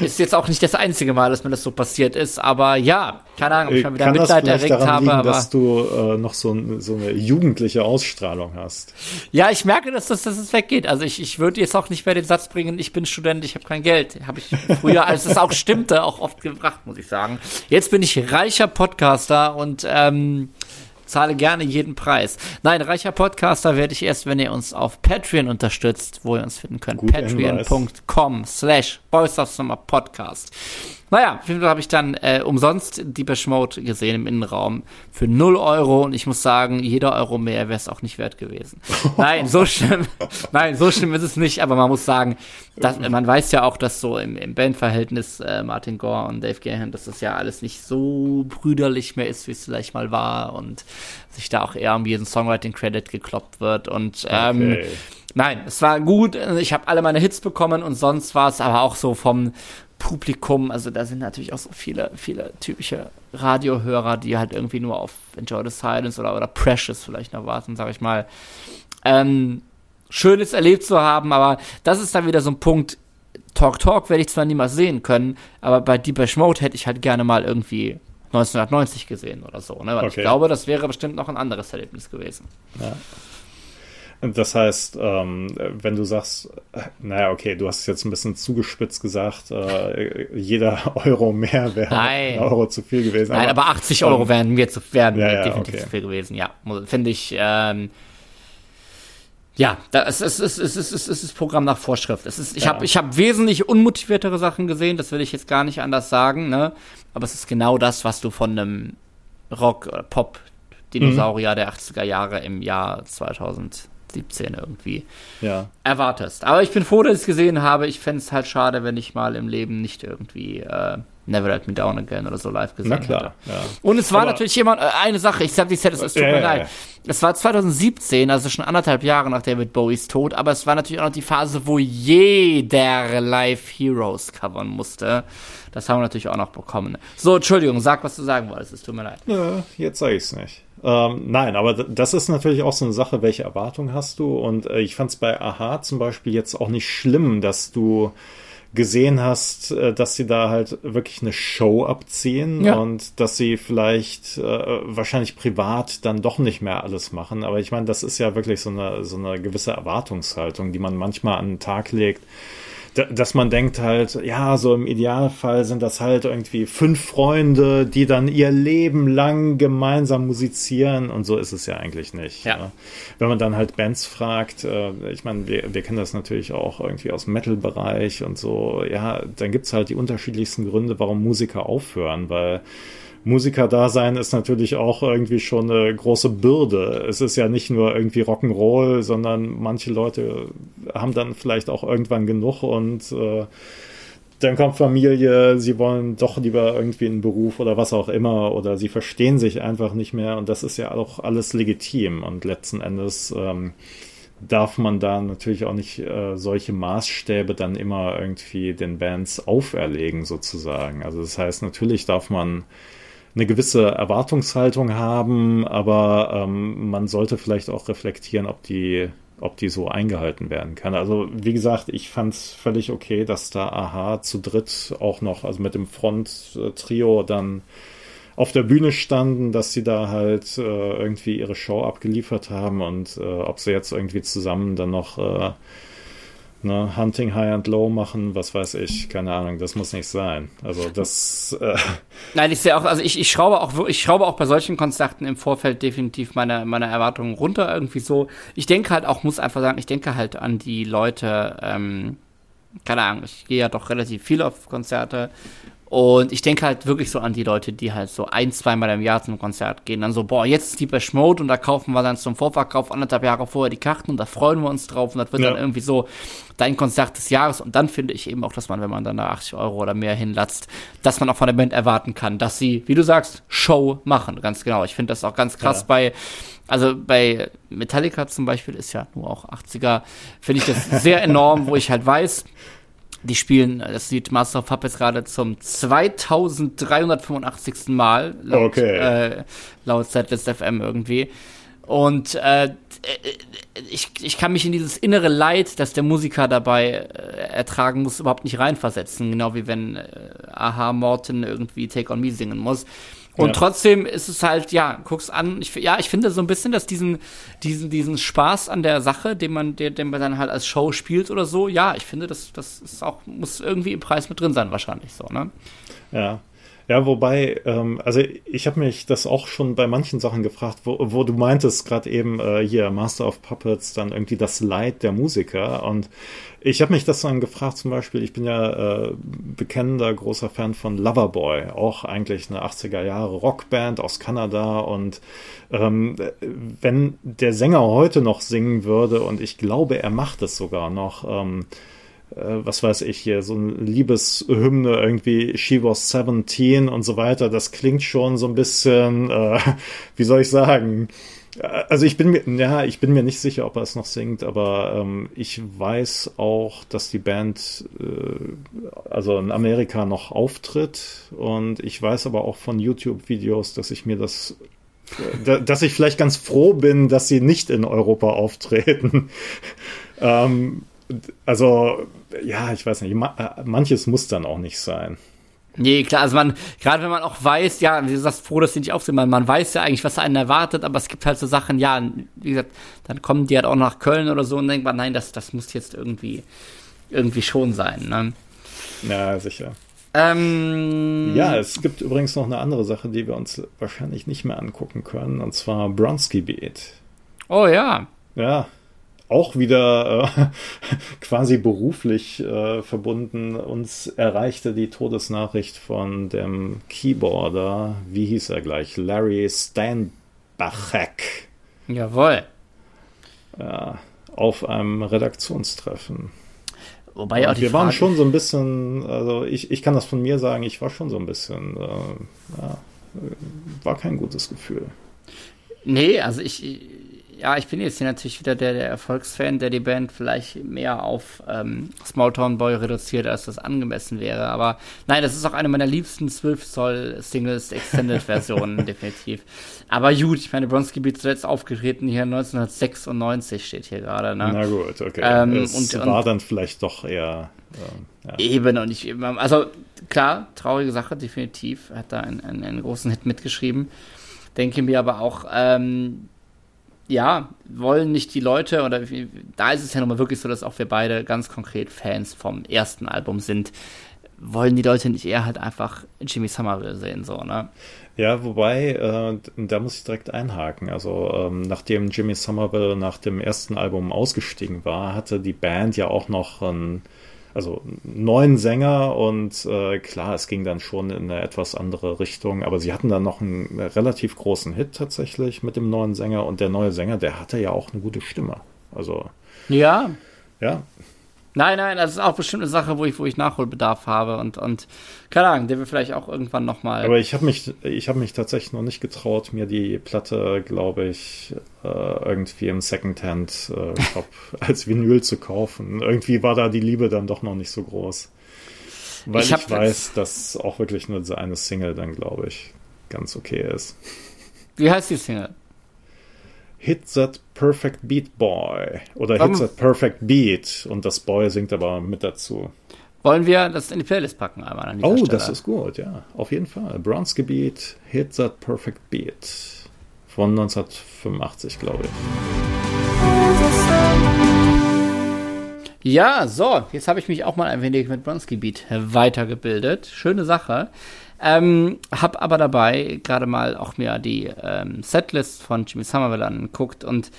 ist jetzt auch nicht das einzige Mal, dass mir das so passiert ist, aber ja, keine Ahnung, ob ich mal wieder Kann Mitleid erregt daran habe. Liegen, aber dass du äh, noch so, so, eine jugendliche Ausstrahlung hast. Ja, ich merke, dass das, dass es weggeht. Also ich, ich würde jetzt auch nicht mehr den Satz bringen, ich bin Student, ich habe kein Geld. Habe ich früher, als es auch stimmte, auch oft gebracht, muss ich sagen. Jetzt bin ich reicher Podcaster und ähm, zahle gerne jeden Preis. Nein, reicher Podcaster werde ich erst, wenn ihr uns auf Patreon unterstützt, wo ihr uns finden könnt. Patreon.com slash Boys of Summer Podcast. Naja, auf jeden Fall habe ich dann äh, umsonst die Mode gesehen im Innenraum für 0 Euro und ich muss sagen, jeder Euro mehr wäre es auch nicht wert gewesen. nein, so schlimm, nein, so schlimm ist es nicht, aber man muss sagen, dass, man weiß ja auch, dass so im, im Bandverhältnis äh, Martin Gore und Dave Gahan, dass das ja alles nicht so brüderlich mehr ist, wie es vielleicht mal war und sich da auch eher um jeden Songwriting-Credit gekloppt wird und ähm, okay. Nein, es war gut. Ich habe alle meine Hits bekommen und sonst war es aber auch so vom Publikum, also da sind natürlich auch so viele, viele typische Radiohörer, die halt irgendwie nur auf Enjoy the Silence oder, oder Precious vielleicht noch warten, sag ich mal. Ähm, Schönes erlebt zu haben, aber das ist dann wieder so ein Punkt. Talk Talk werde ich zwar niemals sehen können, aber bei Deepesh Mode hätte ich halt gerne mal irgendwie 1990 gesehen oder so, ne? Weil okay. ich glaube, das wäre bestimmt noch ein anderes Erlebnis gewesen. Ja. Das heißt, ähm, wenn du sagst, naja, okay, du hast es jetzt ein bisschen zugespitzt gesagt, äh, jeder Euro mehr wäre ein Euro zu viel gewesen. Nein, aber, aber 80 Euro ähm, wären mir zu, wären ja, ja, definitiv okay. zu viel gewesen, ja. Finde ich, ähm, ja, das ist, ist, ist, ist, ist, ist das Programm nach Vorschrift. Es ist, ich ja. habe ich hab wesentlich unmotiviertere Sachen gesehen, das will ich jetzt gar nicht anders sagen, ne? Aber es ist genau das, was du von einem Rock- oder Pop-Dinosaurier mhm. der 80er Jahre im Jahr 2017 irgendwie ja. erwartest. Aber ich bin froh, dass ich es gesehen habe. Ich fände es halt schade, wenn ich mal im Leben nicht irgendwie äh, Never Let Me Down Again oder so live gesehen Na klar, hätte. Ja. Und es war Aber natürlich jemand, äh, eine Sache, ich sag, die Set, es tut mir leid. Es war 2017, also schon anderthalb Jahre nach David Bowies Tod, aber es war natürlich auch noch die Phase, wo jeder Live Heroes covern musste. Das haben wir natürlich auch noch bekommen. So, Entschuldigung, sag, was du sagen wolltest, es tut mir leid. Ja, jetzt sag ich's nicht. Ähm, nein, aber das ist natürlich auch so eine Sache, welche Erwartung hast du? Und äh, ich fand es bei Aha zum Beispiel jetzt auch nicht schlimm, dass du gesehen hast, äh, dass sie da halt wirklich eine Show abziehen ja. und dass sie vielleicht äh, wahrscheinlich privat dann doch nicht mehr alles machen. Aber ich meine, das ist ja wirklich so eine, so eine gewisse Erwartungshaltung, die man manchmal an den Tag legt dass man denkt halt, ja, so im Idealfall sind das halt irgendwie fünf Freunde, die dann ihr Leben lang gemeinsam musizieren und so ist es ja eigentlich nicht. Ja. ja. Wenn man dann halt Bands fragt, äh, ich meine, wir, wir kennen das natürlich auch irgendwie aus Metal-Bereich und so, ja, dann gibt's halt die unterschiedlichsten Gründe, warum Musiker aufhören, weil Musiker-Dasein ist natürlich auch irgendwie schon eine große Bürde. Es ist ja nicht nur irgendwie Rock'n'Roll, sondern manche Leute haben dann vielleicht auch irgendwann genug und äh, dann kommt Familie, sie wollen doch lieber irgendwie einen Beruf oder was auch immer oder sie verstehen sich einfach nicht mehr und das ist ja auch alles legitim und letzten Endes ähm, darf man da natürlich auch nicht äh, solche Maßstäbe dann immer irgendwie den Bands auferlegen sozusagen. Also das heißt, natürlich darf man eine gewisse Erwartungshaltung haben, aber ähm, man sollte vielleicht auch reflektieren, ob die, ob die so eingehalten werden kann. Also wie gesagt, ich fand es völlig okay, dass da Aha zu dritt auch noch, also mit dem Front-Trio dann auf der Bühne standen, dass sie da halt äh, irgendwie ihre Show abgeliefert haben und äh, ob sie jetzt irgendwie zusammen dann noch äh, ne, Hunting High and Low machen, was weiß ich, keine Ahnung, das muss nicht sein. Also das. Äh Nein, ich sehe auch, also ich, ich schraube auch, ich schraube auch bei solchen Konzerten im Vorfeld definitiv meine, meine Erwartungen runter, irgendwie so. Ich denke halt auch, muss einfach sagen, ich denke halt an die Leute, ähm, keine Ahnung, ich gehe ja doch relativ viel auf Konzerte und ich denke halt wirklich so an die Leute, die halt so ein, zweimal im Jahr zum Konzert gehen. Dann so, boah, jetzt ist die Mode und da kaufen wir dann zum Vorverkauf anderthalb Jahre vorher die Karten und da freuen wir uns drauf und das wird ja. dann irgendwie so dein Konzert des Jahres. Und dann finde ich eben auch, dass man, wenn man dann da 80 Euro oder mehr hinlatzt, dass man auch von der Band erwarten kann, dass sie, wie du sagst, Show machen. Ganz genau. Ich finde das auch ganz krass ja. bei, also bei Metallica zum Beispiel ist ja nur auch 80er, finde ich das sehr enorm, wo ich halt weiß, die spielen das Lied Master of Puppets gerade zum 2385. Mal laut, okay. äh, laut Setlist FM irgendwie. Und äh, ich, ich kann mich in dieses innere Leid, das der Musiker dabei äh, ertragen muss, überhaupt nicht reinversetzen. Genau wie wenn äh, Aha Morton irgendwie Take On Me singen muss. Und ja. trotzdem ist es halt, ja, guck's an. Ich, ja, ich finde so ein bisschen, dass diesen, diesen, diesen Spaß an der Sache, den man, den, den man dann halt als Show spielt oder so, ja, ich finde, das, das ist auch, muss irgendwie im Preis mit drin sein, wahrscheinlich so, ne? Ja. Ja, wobei, ähm, also ich habe mich das auch schon bei manchen Sachen gefragt, wo, wo du meintest gerade eben äh, hier Master of Puppets, dann irgendwie das Leid der Musiker. Und ich habe mich das dann gefragt, zum Beispiel, ich bin ja äh, bekennender großer Fan von Loverboy, auch eigentlich eine 80er Jahre Rockband aus Kanada. Und ähm, wenn der Sänger heute noch singen würde und ich glaube, er macht es sogar noch, ähm, äh, was weiß ich hier, so eine Liebeshymne irgendwie, She was 17 und so weiter, das klingt schon so ein bisschen, äh, wie soll ich sagen, äh, also ich bin mir, ja, ich bin mir nicht sicher, ob er es noch singt, aber ähm, ich weiß auch, dass die Band äh, also in Amerika noch auftritt. Und ich weiß aber auch von YouTube-Videos, dass ich mir das äh, dass ich vielleicht ganz froh bin, dass sie nicht in Europa auftreten. ähm, also, ja, ich weiß nicht, manches muss dann auch nicht sein. Nee, klar, also man, gerade wenn man auch weiß, ja, wie du sagst, froh, dass die nicht aufsehen, man, man weiß ja eigentlich, was einen erwartet, aber es gibt halt so Sachen, ja, wie gesagt, dann kommen die halt auch nach Köln oder so und denkt man, nein, das, das muss jetzt irgendwie, irgendwie schon sein, ne? Ja, sicher. Ähm, ja, es gibt übrigens noch eine andere Sache, die wir uns wahrscheinlich nicht mehr angucken können, und zwar Bronski Beat. Oh ja. Ja, auch wieder äh, quasi beruflich äh, verbunden. Uns erreichte die Todesnachricht von dem Keyboarder, wie hieß er gleich? Larry Steinbachek. Jawohl. Ja, auf einem Redaktionstreffen. Wobei auch die wir Frage waren schon so ein bisschen, also ich, ich kann das von mir sagen, ich war schon so ein bisschen, äh, ja, war kein gutes Gefühl. Nee, also ich, ja, ich bin jetzt hier natürlich wieder der, der Erfolgsfan, der die Band vielleicht mehr auf ähm, Small Town Boy reduziert, als das angemessen wäre. Aber nein, das ist auch eine meiner liebsten 12 Zoll Singles Extended Versionen, definitiv. Aber gut, ich meine, Bronski Beat zuletzt aufgetreten hier 1996 steht hier gerade. Ne? Na gut, okay. Ähm, es und, war und, dann vielleicht doch eher. Ähm, ja. Eben und ich, also klar, traurige Sache, definitiv. Hat da einen, einen, einen großen Hit mitgeschrieben. Denke mir aber auch, ähm, ja, wollen nicht die Leute, oder da ist es ja nochmal wirklich so, dass auch wir beide ganz konkret Fans vom ersten Album sind, wollen die Leute nicht eher halt einfach Jimmy Somerville sehen, so, ne? Ja, wobei, äh, da muss ich direkt einhaken. Also, ähm, nachdem Jimmy Somerville nach dem ersten Album ausgestiegen war, hatte die Band ja auch noch ein also neun Sänger und äh, klar, es ging dann schon in eine etwas andere Richtung, aber sie hatten dann noch einen relativ großen Hit tatsächlich mit dem neuen Sänger und der neue Sänger, der hatte ja auch eine gute Stimme. Also ja, ja, Nein, nein, das ist auch bestimmt eine Sache, wo ich, wo ich Nachholbedarf habe und, und keine Ahnung, der will vielleicht auch irgendwann nochmal. Aber ich habe mich, ich habe mich tatsächlich noch nicht getraut, mir die Platte, glaube ich, äh, irgendwie im Secondhand-Shop äh, als Vinyl zu kaufen. Irgendwie war da die Liebe dann doch noch nicht so groß. Weil ich, ich weiß, dass auch wirklich nur eine Single dann, glaube ich, ganz okay ist. Wie heißt die Single? Hit That Perfect Beat Boy oder Hit That Perfect Beat und das Boy singt aber mit dazu. Wollen wir das in die Playlist packen einmal Oh, Stelle. das ist gut, ja, auf jeden Fall. Bronze Beat, Hit That Perfect Beat von 1985, glaube ich. Ja, so, jetzt habe ich mich auch mal ein wenig mit Bronski Beat weitergebildet. Schöne Sache. Ähm, hab aber dabei gerade mal auch mir die ähm, Setlist von Jimmy Somerville angeguckt und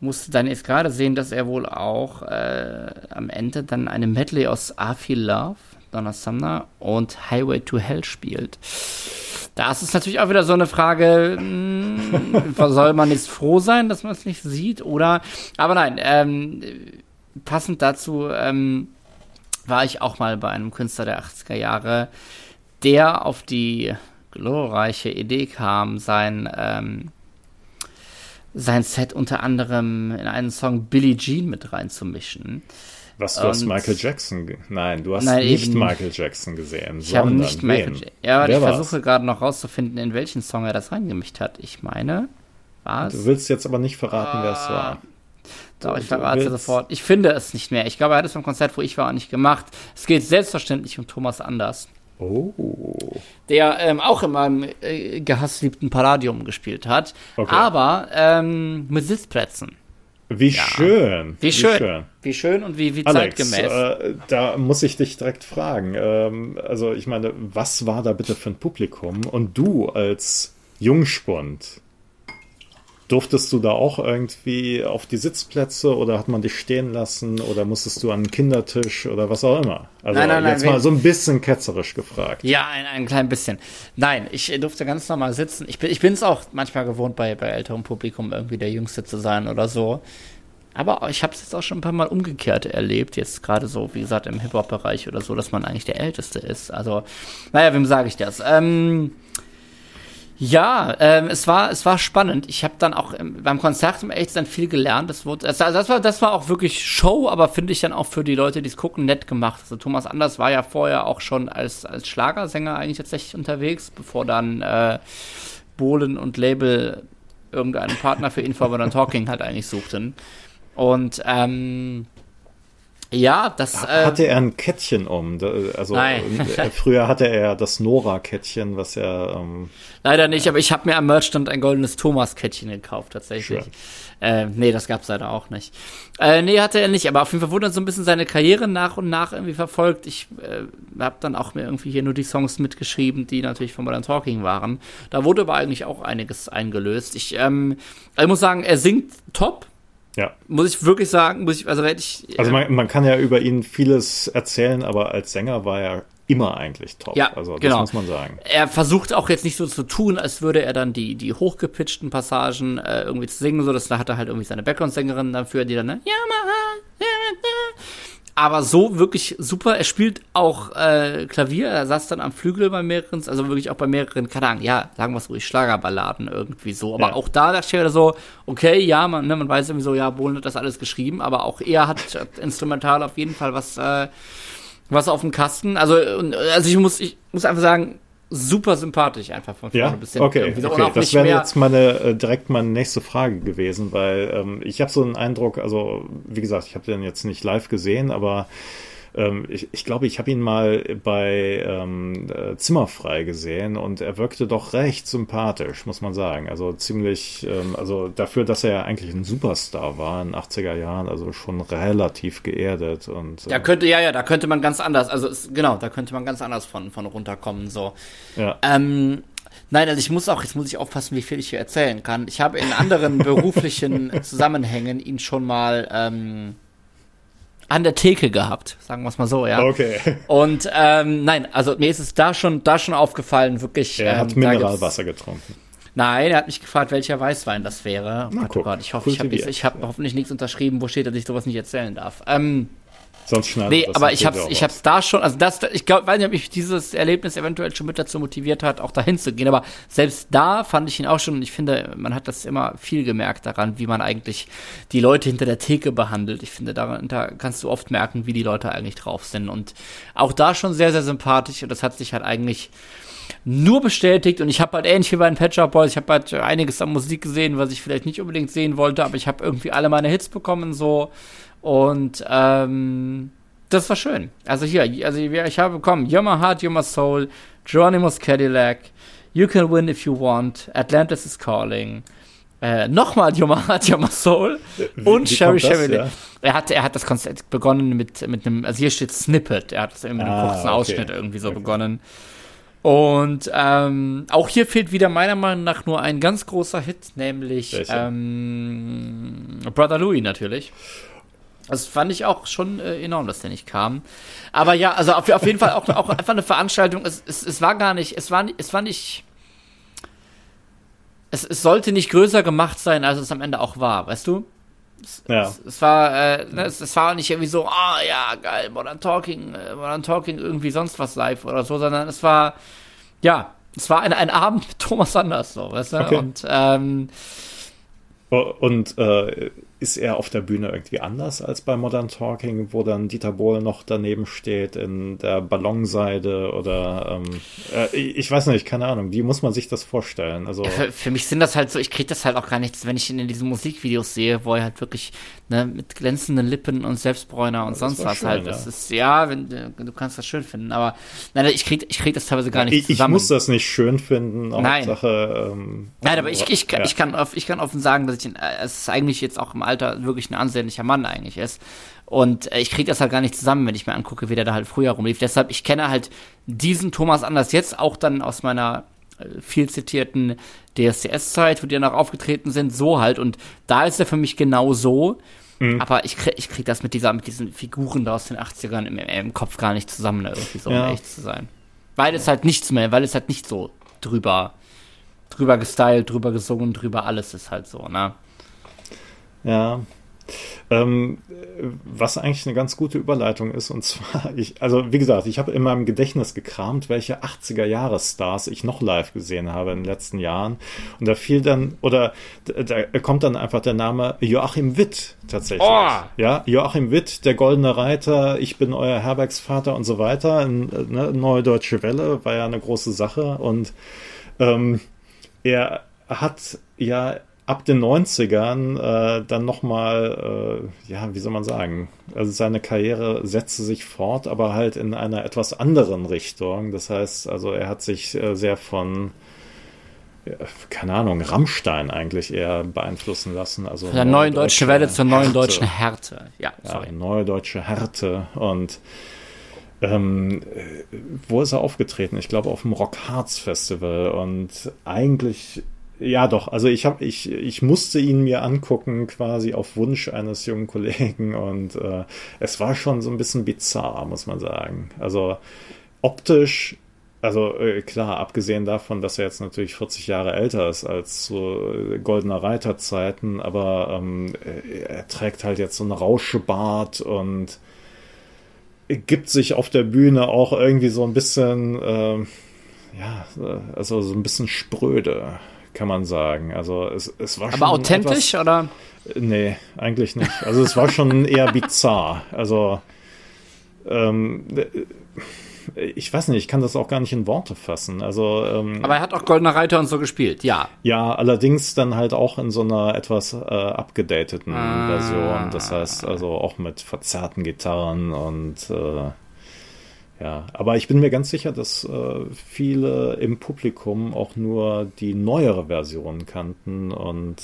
musste dann jetzt gerade sehen, dass er wohl auch äh, am Ende dann eine Medley aus I Feel Love, Donna Sumner und Highway to Hell spielt. Das ist natürlich auch wieder so eine Frage, mh, hm, soll man jetzt froh sein, dass man es nicht sieht? Oder, aber nein, ähm, passend dazu ähm, war ich auch mal bei einem Künstler der 80er Jahre, der auf die glorreiche Idee kam, sein, ähm, sein Set unter anderem in einen Song Billie Jean mit reinzumischen. Was, du Und, hast Michael Jackson, nein, du hast nein, nicht eben, Michael Jackson gesehen, ich habe nicht Michael Jackson. Ja, Wer ich versuche gerade noch rauszufinden, in welchen Song er das reingemischt hat. Ich meine, was? Du willst jetzt aber nicht verraten, ah, wer es war. Doch, ich verrate sofort. Ich finde es nicht mehr. Ich glaube, er hat es beim Konzert, wo ich war, auch nicht gemacht. Es geht selbstverständlich um Thomas Anders. Oh. Der ähm, auch in meinem äh, gehassliebten Palladium gespielt hat. Okay. Aber ähm, mit Sitzplätzen. Wie ja. schön. Wie schön. Wie schön, wie schön und wie, wie Alex, zeitgemäß. Äh, da muss ich dich direkt fragen. Ähm, also, ich meine, was war da bitte für ein Publikum? Und du als Jungspund, Durftest du da auch irgendwie auf die Sitzplätze oder hat man dich stehen lassen oder musstest du an den Kindertisch oder was auch immer? Also nein, nein, jetzt nein, mal so ein bisschen ketzerisch gefragt. Ja, ein, ein klein bisschen. Nein, ich durfte ganz normal sitzen. Ich bin es auch manchmal gewohnt, bei, bei älterem Publikum irgendwie der Jüngste zu sein oder so. Aber ich habe es jetzt auch schon ein paar Mal umgekehrt erlebt, jetzt gerade so, wie gesagt, im Hip-Hop-Bereich oder so, dass man eigentlich der Älteste ist. Also, naja, wem sage ich das? Ähm, ja, ähm, es war es war spannend. Ich habe dann auch im, beim Konzert im echt dann viel gelernt. Das wurde also das war das war auch wirklich Show, aber finde ich dann auch für die Leute, die es gucken, nett gemacht. Also Thomas Anders war ja vorher auch schon als als Schlagersänger eigentlich tatsächlich unterwegs, bevor dann äh, Bohlen und Label irgendeinen Partner für ihn Talking halt eigentlich suchten. Und ähm, Ja, das. Äh, hatte er ein Kettchen um? Also Nein. Äh, früher hatte er das Nora-Kettchen, was er. Ähm, Leider nicht, aber ich habe mir am Merchstand ein goldenes Thomas-Kettchen gekauft, tatsächlich. Sure. Äh, nee, das gab's leider auch nicht. Äh, nee, hatte er nicht, aber auf jeden Fall wurde dann so ein bisschen seine Karriere nach und nach irgendwie verfolgt. Ich äh, habe dann auch mir irgendwie hier nur die Songs mitgeschrieben, die natürlich von Modern Talking waren. Da wurde aber eigentlich auch einiges eingelöst. Ich, ähm, ich muss sagen, er singt top. Ja. Muss ich wirklich sagen, muss ich, also ich. Also man, man kann ja über ihn vieles erzählen, aber als Sänger war er immer eigentlich top. Ja, also das genau. muss man sagen. Er versucht auch jetzt nicht so zu tun, als würde er dann die, die hochgepitchten Passagen äh, irgendwie zu singen, so dass da hat er halt irgendwie seine Background-Sängerin dafür, die dann, ne, aber so wirklich super. Er spielt auch äh, Klavier. Er saß dann am Flügel bei mehreren, also wirklich auch bei mehreren, keine Ahnung, ja, sagen wir es ruhig, Schlagerballaden irgendwie so. Aber ja. auch da dachte ich wieder so, okay, ja, man, ne, man weiß irgendwie so, ja, Bohlen hat das alles geschrieben, aber auch er hat instrumental auf jeden Fall was äh, was auf dem Kasten. Also, also ich muss, ich muss einfach sagen, super sympathisch einfach von vorne ja? bis hinten. Okay, so. okay. das wäre jetzt meine äh, direkt meine nächste Frage gewesen, weil ähm, ich habe so einen Eindruck, also wie gesagt, ich habe den jetzt nicht live gesehen, aber ähm, ich, ich glaube, ich habe ihn mal bei ähm, äh, Zimmerfrei gesehen und er wirkte doch recht sympathisch, muss man sagen. Also ziemlich, ähm, also dafür, dass er ja eigentlich ein Superstar war in den 80er Jahren, also schon relativ geerdet und. Äh, da könnte, ja, ja, da könnte man ganz anders, also es, genau, da könnte man ganz anders von, von runterkommen, so. Ja. Ähm, Nein, also ich muss auch, jetzt muss ich aufpassen, wie viel ich hier erzählen kann. Ich habe in anderen beruflichen Zusammenhängen ihn schon mal ähm, an der Theke gehabt, sagen wir es mal so, ja. Okay. Und ähm, nein, also mir ist es da schon, da schon aufgefallen, wirklich. Er hat ähm, Mineralwasser getrunken. Nein, er hat mich gefragt, welcher Weißwein das wäre. Oh Gott, oh Gott, ich hoffe, ich habe hab hoffentlich nichts unterschrieben, wo steht, dass ich sowas nicht erzählen darf. Ähm, Sonst schneidet Nee, aber ich hab's, ich hab's da schon, also das, ich glaube, weiß nicht, ob mich dieses Erlebnis eventuell schon mit dazu motiviert hat, auch dahin zu gehen, aber selbst da fand ich ihn auch schon, und ich finde, man hat das immer viel gemerkt daran, wie man eigentlich die Leute hinter der Theke behandelt. Ich finde, daran, da kannst du oft merken, wie die Leute eigentlich drauf sind und auch da schon sehr, sehr sympathisch und das hat sich halt eigentlich nur bestätigt und ich habe halt ähnlich wie bei den Pet Shop Boys, ich habe halt einiges an Musik gesehen, was ich vielleicht nicht unbedingt sehen wollte, aber ich habe irgendwie alle meine Hits bekommen, so und ähm, das war schön. Also hier, also ich habe bekommen You're My Heart, You're My Soul, Geronimo's Cadillac, You Can Win If You Want, Atlantis is Calling, äh, nochmal You're My Heart, You're My Soul wie, und wie Sherry Sherry. Ja? Er hat, er hat das Konzert begonnen mit, mit einem, also hier steht Snippet, er hat es mit einem ah, kurzen okay. Ausschnitt irgendwie so okay. begonnen. Und ähm, auch hier fehlt wieder meiner Meinung nach nur ein ganz großer Hit, nämlich ähm, Brother Louie natürlich. Das fand ich auch schon äh, enorm, dass der nicht kam. Aber ja, also auf, auf jeden Fall auch, auch einfach eine Veranstaltung. Es, es, es war gar nicht, es war, es war nicht. Es, es sollte nicht größer gemacht sein, als es am Ende auch war, weißt du? Es, ja. es, es war, äh, ne, es, es war nicht irgendwie so, ah oh, ja, geil, Modern Talking, äh, Modern Talking, irgendwie sonst was live oder so, sondern es war, ja, es war ein, ein Abend mit Thomas Sanders, so, weißt du? Okay. Und, ähm, und äh, ist er auf der Bühne irgendwie anders als bei Modern Talking, wo dann Dieter Bohl noch daneben steht in der Ballonseide oder ähm, äh, ich weiß nicht, keine Ahnung, wie muss man sich das vorstellen? Also für, für mich sind das halt so, ich kriege das halt auch gar nicht, wenn ich ihn in diesen Musikvideos sehe, wo er halt wirklich ne, mit glänzenden Lippen und Selbstbräuner und sonst was schön, halt. Das ja. ist ja, wenn du kannst das schön finden, aber nein, ich krieg, ich krieg das teilweise gar nicht ich, zusammen. Ich muss das nicht schön finden. Nein. Sache, ähm, nein, aber ich, ich, ja. ich kann, ich kann offen sagen, dass ich äh, es ist eigentlich jetzt auch im Alter wirklich ein ansehnlicher Mann eigentlich ist. Und äh, ich kriege das halt gar nicht zusammen, wenn ich mir angucke, wie der da halt früher rumlief. Deshalb, ich kenne halt diesen Thomas Anders jetzt auch dann aus meiner äh, viel zitierten DSCS-Zeit, wo die dann auch aufgetreten sind, so halt. Und da ist er für mich genau so. Mhm. Aber ich krieg, ich krieg das mit dieser, mit diesen Figuren da aus den 80ern im, im Kopf gar nicht zusammen, irgendwie so, ja. um echt zu sein. Weil es halt nichts mehr, weil es halt nicht so drüber, drüber gestylt, drüber gesungen, drüber alles ist halt so, ne? Ja. Ähm, was eigentlich eine ganz gute Überleitung ist, und zwar, ich, also wie gesagt, ich habe in meinem Gedächtnis gekramt, welche 80er-Jahres-Stars ich noch live gesehen habe in den letzten Jahren. Und da fiel dann, oder da kommt dann einfach der Name Joachim Witt tatsächlich. Oh. Ja, Joachim Witt, der Goldene Reiter, ich bin euer Herbergsvater und so weiter. Eine neue Deutsche Welle war ja eine große Sache und ähm, er hat ja ab den 90ern äh, dann nochmal, äh, ja, wie soll man sagen, also seine Karriere setzte sich fort, aber halt in einer etwas anderen Richtung. Das heißt, also er hat sich äh, sehr von keine Ahnung, Rammstein eigentlich eher beeinflussen lassen. Also Von der neuen deutschen Welle zur neuen deutschen Härte. Ja, sorry. Ja, neue deutsche Härte. Und ähm, wo ist er aufgetreten? Ich glaube auf dem Rock Hearts Festival. Und eigentlich, ja doch, also ich habe, ich, ich musste ihn mir angucken, quasi auf Wunsch eines jungen Kollegen. Und äh, es war schon so ein bisschen bizarr, muss man sagen. Also optisch also äh, klar, abgesehen davon, dass er jetzt natürlich 40 Jahre älter ist als so äh, Goldener Reiter Zeiten, aber ähm, er trägt halt jetzt so einen Rauschebart und gibt sich auf der Bühne auch irgendwie so ein bisschen, äh, ja, also so ein bisschen spröde, kann man sagen. Also es, es war schon. Aber authentisch etwas, oder? Nee, eigentlich nicht. Also es war schon eher bizarr. Also ähm, ich weiß nicht, ich kann das auch gar nicht in Worte fassen. Also, ähm, Aber er hat auch Goldener Reiter und so gespielt, ja. Ja, allerdings dann halt auch in so einer etwas äh, abgedateten ah. Version. Das heißt also auch mit verzerrten Gitarren und äh, ja, aber ich bin mir ganz sicher, dass äh, viele im Publikum auch nur die neuere Version kannten und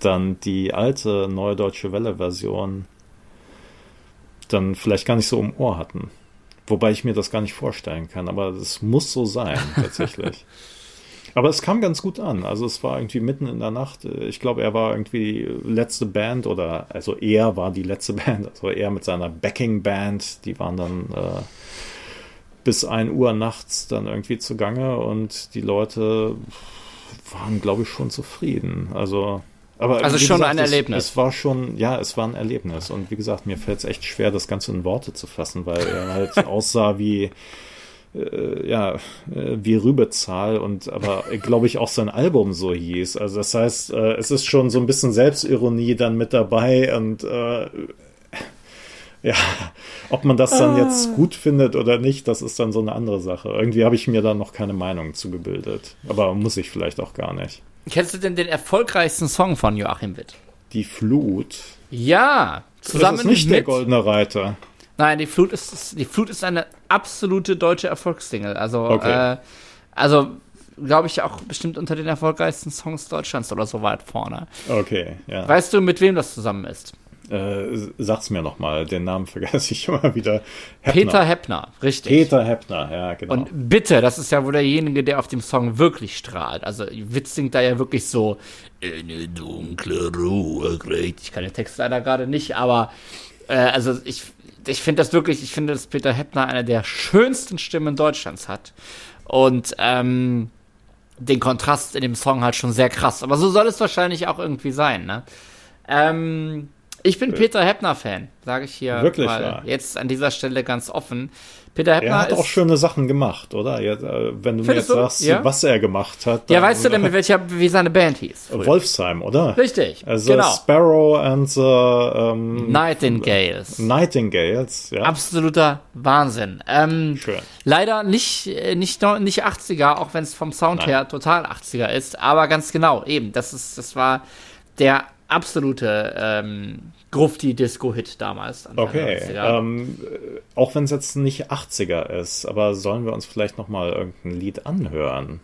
dann die alte Neue Deutsche Welle Version dann vielleicht gar nicht so im Ohr hatten. Wobei ich mir das gar nicht vorstellen kann, aber es muss so sein, tatsächlich. aber es kam ganz gut an. Also es war irgendwie mitten in der Nacht. Ich glaube, er war irgendwie die letzte Band oder also er war die letzte Band. Also er mit seiner Backing Band, die waren dann äh, bis 1 Uhr nachts dann irgendwie zugange und die Leute waren, glaube ich, schon zufrieden. Also aber also schon gesagt, ein Erlebnis. Es, es, war schon, ja, es war ein Erlebnis. Und wie gesagt, mir fällt es echt schwer, das Ganze in Worte zu fassen, weil er halt aussah wie, äh, ja, äh, wie Rübezahl und aber, glaube ich, auch sein Album so hieß. Also das heißt, äh, es ist schon so ein bisschen Selbstironie dann mit dabei und äh, ja, ob man das dann jetzt ah. gut findet oder nicht, das ist dann so eine andere Sache. Irgendwie habe ich mir da noch keine Meinung zugebildet. Aber muss ich vielleicht auch gar nicht. Kennst du denn den erfolgreichsten Song von Joachim Witt? Die Flut. Ja, zusammen das ist nicht mit, der Goldene Reiter. Nein, die Flut ist die Flut ist eine absolute deutsche Erfolgssingle. Also, okay. äh, also glaube ich auch bestimmt unter den erfolgreichsten Songs Deutschlands oder so weit vorne. Okay, ja. Weißt du, mit wem das zusammen ist? Äh, sag's mir nochmal, den Namen vergesse ich immer wieder. Heppner. Peter Heppner, richtig. Peter Heppner, ja, genau. Und bitte, das ist ja wohl derjenige, der auf dem Song wirklich strahlt. Also Witz singt da ja wirklich so eine dunkle Ruhe kriegt. Ich kann den Text leider gerade nicht, aber äh, also ich, ich finde das wirklich, ich finde, dass Peter Heppner eine der schönsten Stimmen Deutschlands hat. Und ähm, den Kontrast in dem Song halt schon sehr krass. Aber so soll es wahrscheinlich auch irgendwie sein, ne? Ähm, ich bin Peter Heppner-Fan, sage ich hier Wirklich, mal ja. jetzt an dieser Stelle ganz offen. Peter Heppner er hat auch schöne Sachen gemacht, oder? Äh, wenn du mir jetzt du? sagst, ja? was er gemacht hat. Ja, weißt du denn, mit welcher, wie seine Band hieß? Früher? Wolfsheim, oder? Richtig, also genau. Sparrow and the ähm, Nightingales. Nightingales, ja. Absoluter Wahnsinn. Ähm, Schön. Leider nicht, äh, nicht, nicht 80er, auch wenn es vom Sound Nein. her total 80er ist, aber ganz genau, eben, das ist, das war der absolute ähm, Grufti-Disco-Hit damals. Okay. Ähm, auch wenn es jetzt nicht 80er ist, aber sollen wir uns vielleicht nochmal irgendein Lied anhören?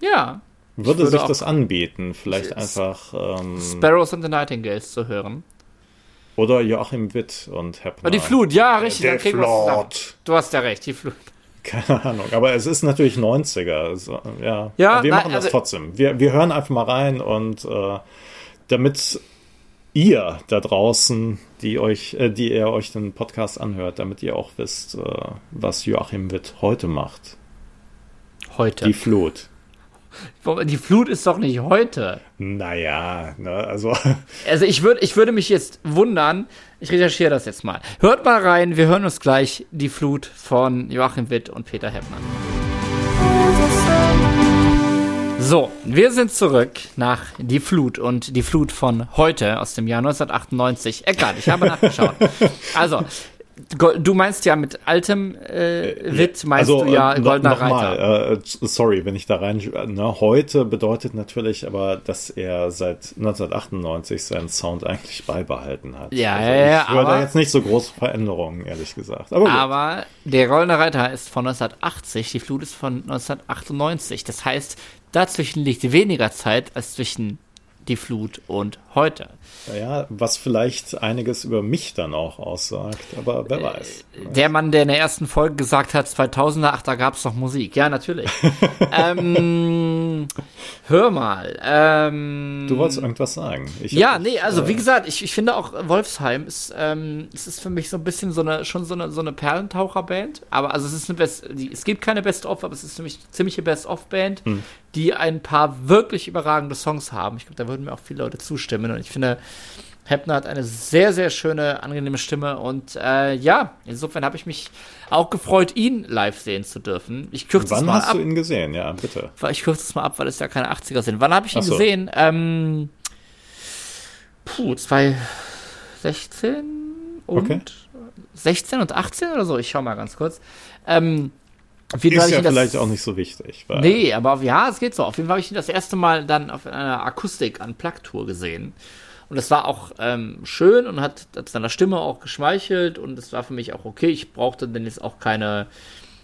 Ja. Würde, würde sich das anbieten, vielleicht einfach. Ähm, Sparrows and the Nightingales zu hören. Oder Joachim Witt und Heppner. Oh, die Flut, ja, richtig. Der Flut. Du hast ja recht, die Flut. Keine Ahnung, aber es ist natürlich 90er. Also, ja, ja wir machen nein, also, das trotzdem. Wir, wir hören einfach mal rein und äh, damit ihr da draußen, die euch, äh, die ihr euch den Podcast anhört, damit ihr auch wisst, äh, was Joachim Witt heute macht. Heute. Die Flut. Die Flut ist doch nicht heute. Naja, ne, also. Also ich würde, ich würde mich jetzt wundern, ich recherchiere das jetzt mal. Hört mal rein, wir hören uns gleich die Flut von Joachim Witt und Peter Heppmann. So, wir sind zurück nach Die Flut und die Flut von heute aus dem Jahr 1998. Egal, ich habe nachgeschaut. Also, du meinst ja mit altem äh, Wit, meinst also, du ja äh, Goldener noch Reiter. Äh, sorry, wenn ich da rein. Ne, heute bedeutet natürlich aber, dass er seit 1998 seinen Sound eigentlich beibehalten hat. Ja, also ja, ja. Ich höre da jetzt nicht so große Veränderungen, ehrlich gesagt. Aber, aber der Goldene Reiter ist von 1980, die Flut ist von 1998. Das heißt, dazwischen liegt weniger Zeit als zwischen die Flut und heute. Naja, was vielleicht einiges über mich dann auch aussagt, aber wer äh, weiß. Der Mann, der in der ersten Folge gesagt hat, 2000er, ach, da gab es noch Musik. Ja, natürlich. ähm, hör mal. Ähm, du wolltest irgendwas sagen. Ich ja, nee, also äh, wie gesagt, ich, ich finde auch Wolfsheim ist, ähm, es ist für mich so ein bisschen so eine, schon so eine, so eine Perlentaucherband. Aber also es ist eine Best, die, es gibt keine Best-of, aber es ist für mich eine ziemliche Best-of-Band, hm. die ein paar wirklich überragende Songs haben. Ich glaube, da würden mir auch viele Leute zustimmen. Und ich finde, Heppner hat eine sehr, sehr schöne, angenehme Stimme und äh, ja, insofern habe ich mich auch gefreut, ihn live sehen zu dürfen. Ich kürze Wann es mal hast du ihn gesehen? Ja, bitte. Ich kürze es mal ab, weil es ja keine 80er sind. Wann habe ich ihn so. gesehen? Ähm, puh, 2016 und okay. 16 und 18 oder so. Ich schau mal ganz kurz. Ähm, auf jeden ist ja vielleicht das, auch nicht so wichtig. Weil nee, aber ja, es geht so. Auf jeden Fall habe ich ihn das erste Mal dann auf einer Akustik an Plug-Tour gesehen. Und das war auch ähm, schön und hat, hat seiner Stimme auch geschmeichelt und es war für mich auch okay. Ich brauchte denn jetzt auch keine,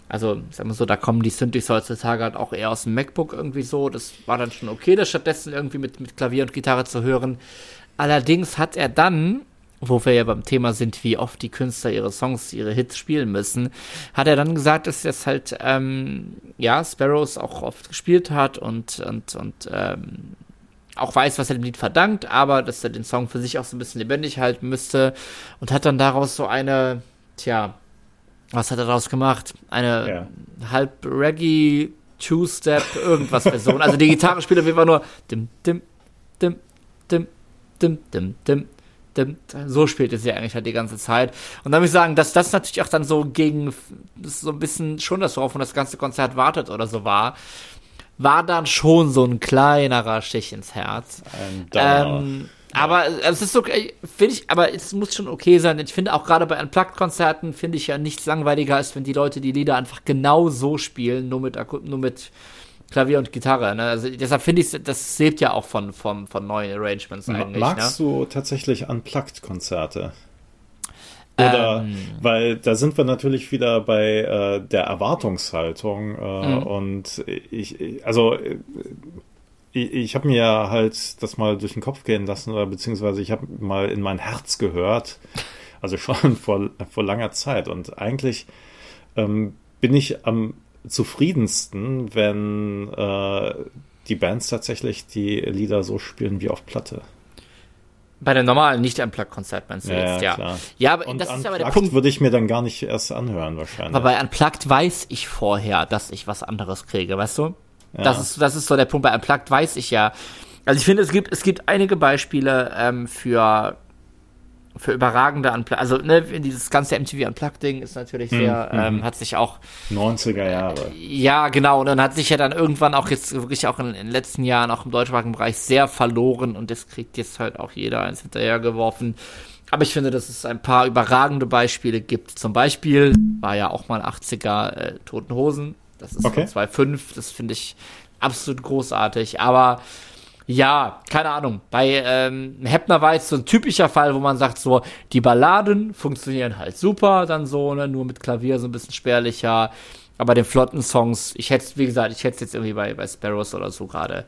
also sagen wir so, da kommen die Synthes heutzutage halt auch eher aus dem MacBook irgendwie so. Das war dann schon okay, das stattdessen irgendwie mit, mit Klavier und Gitarre zu hören. Allerdings hat er dann, wo wir ja beim Thema sind, wie oft die Künstler ihre Songs, ihre Hits spielen müssen, hat er dann gesagt, dass es halt, ähm, ja, Sparrows auch oft gespielt hat und, und, und ähm, auch weiß, was er dem Lied verdankt, aber dass er den Song für sich auch so ein bisschen lebendig halten müsste und hat dann daraus so eine, tja, was hat er daraus gemacht? Eine ja. halb Reggae, Two-Step, irgendwas Version. Also die Gitarre spielt auf jeden Fall nur dim, dim, dim, dim, dim, dim, dim, dim. So spielt es ja eigentlich halt die ganze Zeit. Und dann muss ich sagen, dass das natürlich auch dann so gegen, so ein bisschen schon das, worauf man das ganze Konzert wartet oder so war war dann schon so ein kleinerer Stich ins Herz. Ähm, aber es ist okay, finde ich, aber es muss schon okay sein. Ich finde auch gerade bei Unplugged-Konzerten finde ich ja nichts langweiliger, als wenn die Leute die Lieder einfach genau so spielen, nur mit, nur mit Klavier und Gitarre. Ne? Also deshalb finde ich, das lebt ja auch von, von, von neuen Arrangements eigentlich. Magst ne? du tatsächlich Unplugged-Konzerte? Oder, ähm, weil da sind wir natürlich wieder bei äh, der Erwartungshaltung äh, mhm. und ich, also äh, ich, ich habe mir halt das mal durch den Kopf gehen lassen oder beziehungsweise ich habe mal in mein Herz gehört, also schon vor, vor langer Zeit und eigentlich ähm, bin ich am zufriedensten, wenn äh, die Bands tatsächlich die Lieder so spielen wie auf Platte. Bei der normalen, nicht Unplugged-Konzert meinst du ja, jetzt, ja. Klar. Ja, aber und das ist aber der Punkt. würde ich mir dann gar nicht erst anhören, wahrscheinlich. Aber bei Unplugged weiß ich vorher, dass ich was anderes kriege, weißt du? Ja. Das, ist, das ist so der Punkt. Bei Unplugged weiß ich ja. Also ich finde, es gibt, es gibt einige Beispiele ähm, für für überragende Unplugged. Also, ne, dieses ganze MTV Unplugged-Ding ist natürlich sehr, mhm. ähm, hat sich auch. 90er Jahre. ja, genau. Und dann hat sich ja dann irgendwann auch jetzt wirklich auch in, in den letzten Jahren auch im deutschsprachigen Bereich sehr verloren und das kriegt jetzt halt auch jeder eins hinterhergeworfen. Aber ich finde, dass es ein paar überragende Beispiele gibt. Zum Beispiel war ja auch mal 80er äh, Toten Hosen. Das ist okay. von 2.5. Das finde ich absolut großartig. Aber ja, keine Ahnung. Bei ähm, Heppner war jetzt so ein typischer Fall, wo man sagt, so, die Balladen funktionieren halt super, dann so, ne, nur mit Klavier so ein bisschen spärlicher. Aber den flotten Songs, ich hätte, wie gesagt, ich hätte es jetzt irgendwie bei, bei Sparrows oder so gerade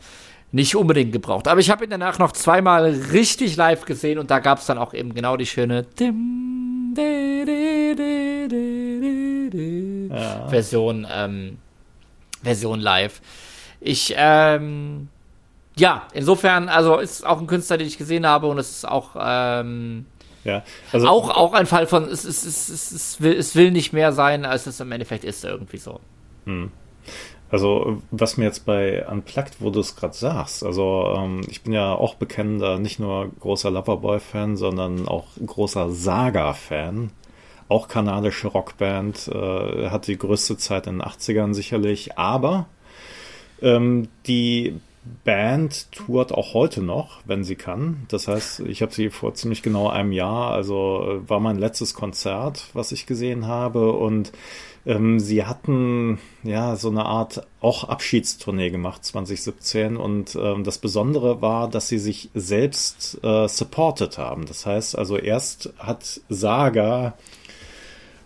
nicht unbedingt gebraucht. Aber ich habe ihn danach noch zweimal richtig live gesehen und da gab es dann auch eben genau die schöne ja. Version, ähm, Version live. Ich, ähm, ja, insofern, also ist auch ein Künstler, den ich gesehen habe und es ist auch, ähm, ja, also auch, auch ein Fall von, es, es, es, es, es, will, es will nicht mehr sein, als es im Endeffekt ist, irgendwie so. Hm. Also, was mir jetzt bei Unplugged, wo du es gerade sagst, also ähm, ich bin ja auch bekennender, nicht nur großer Loverboy-Fan, sondern auch großer Saga-Fan. Auch kanadische Rockband, äh, hat die größte Zeit in den 80ern sicherlich, aber ähm, die Band tourt auch heute noch, wenn sie kann. Das heißt, ich habe sie vor ziemlich genau einem Jahr, also war mein letztes Konzert, was ich gesehen habe und ähm, sie hatten ja so eine Art auch Abschiedstournee gemacht 2017 und ähm, das Besondere war, dass sie sich selbst äh, supported haben. Das heißt also erst hat Saga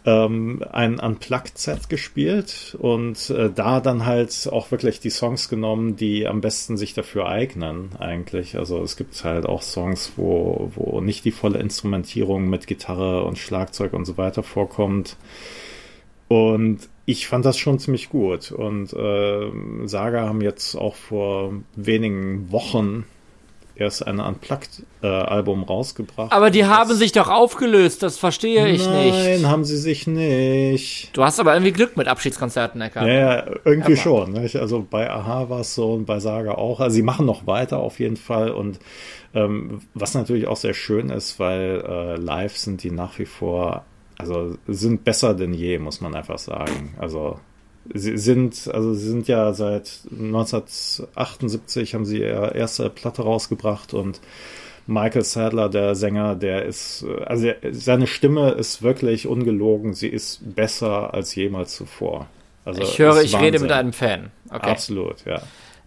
ähm, ein Unplugged-Set gespielt und äh, da dann halt auch wirklich die Songs genommen, die am besten sich dafür eignen, eigentlich. Also es gibt halt auch Songs, wo, wo nicht die volle Instrumentierung mit Gitarre und Schlagzeug und so weiter vorkommt. Und ich fand das schon ziemlich gut. Und äh, Saga haben jetzt auch vor wenigen Wochen erst ein Unplugged-Album rausgebracht. Aber die haben sich doch aufgelöst, das verstehe ich Nein, nicht. Nein, haben sie sich nicht. Du hast aber irgendwie Glück mit Abschiedskonzerten, Eckart. Ja, ja irgendwie aber. schon. Nicht? Also bei Aha war es so und bei Saga auch. Also sie machen noch weiter auf jeden Fall und ähm, was natürlich auch sehr schön ist, weil äh, live sind die nach wie vor, also sind besser denn je, muss man einfach sagen. Also Sie sind, also sie sind ja seit 1978 haben sie ihre erste Platte rausgebracht und Michael Sadler, der Sänger, der ist, also seine Stimme ist wirklich ungelogen. Sie ist besser als jemals zuvor. Also ich höre, ich rede mit einem Fan. Okay. Absolut, ja.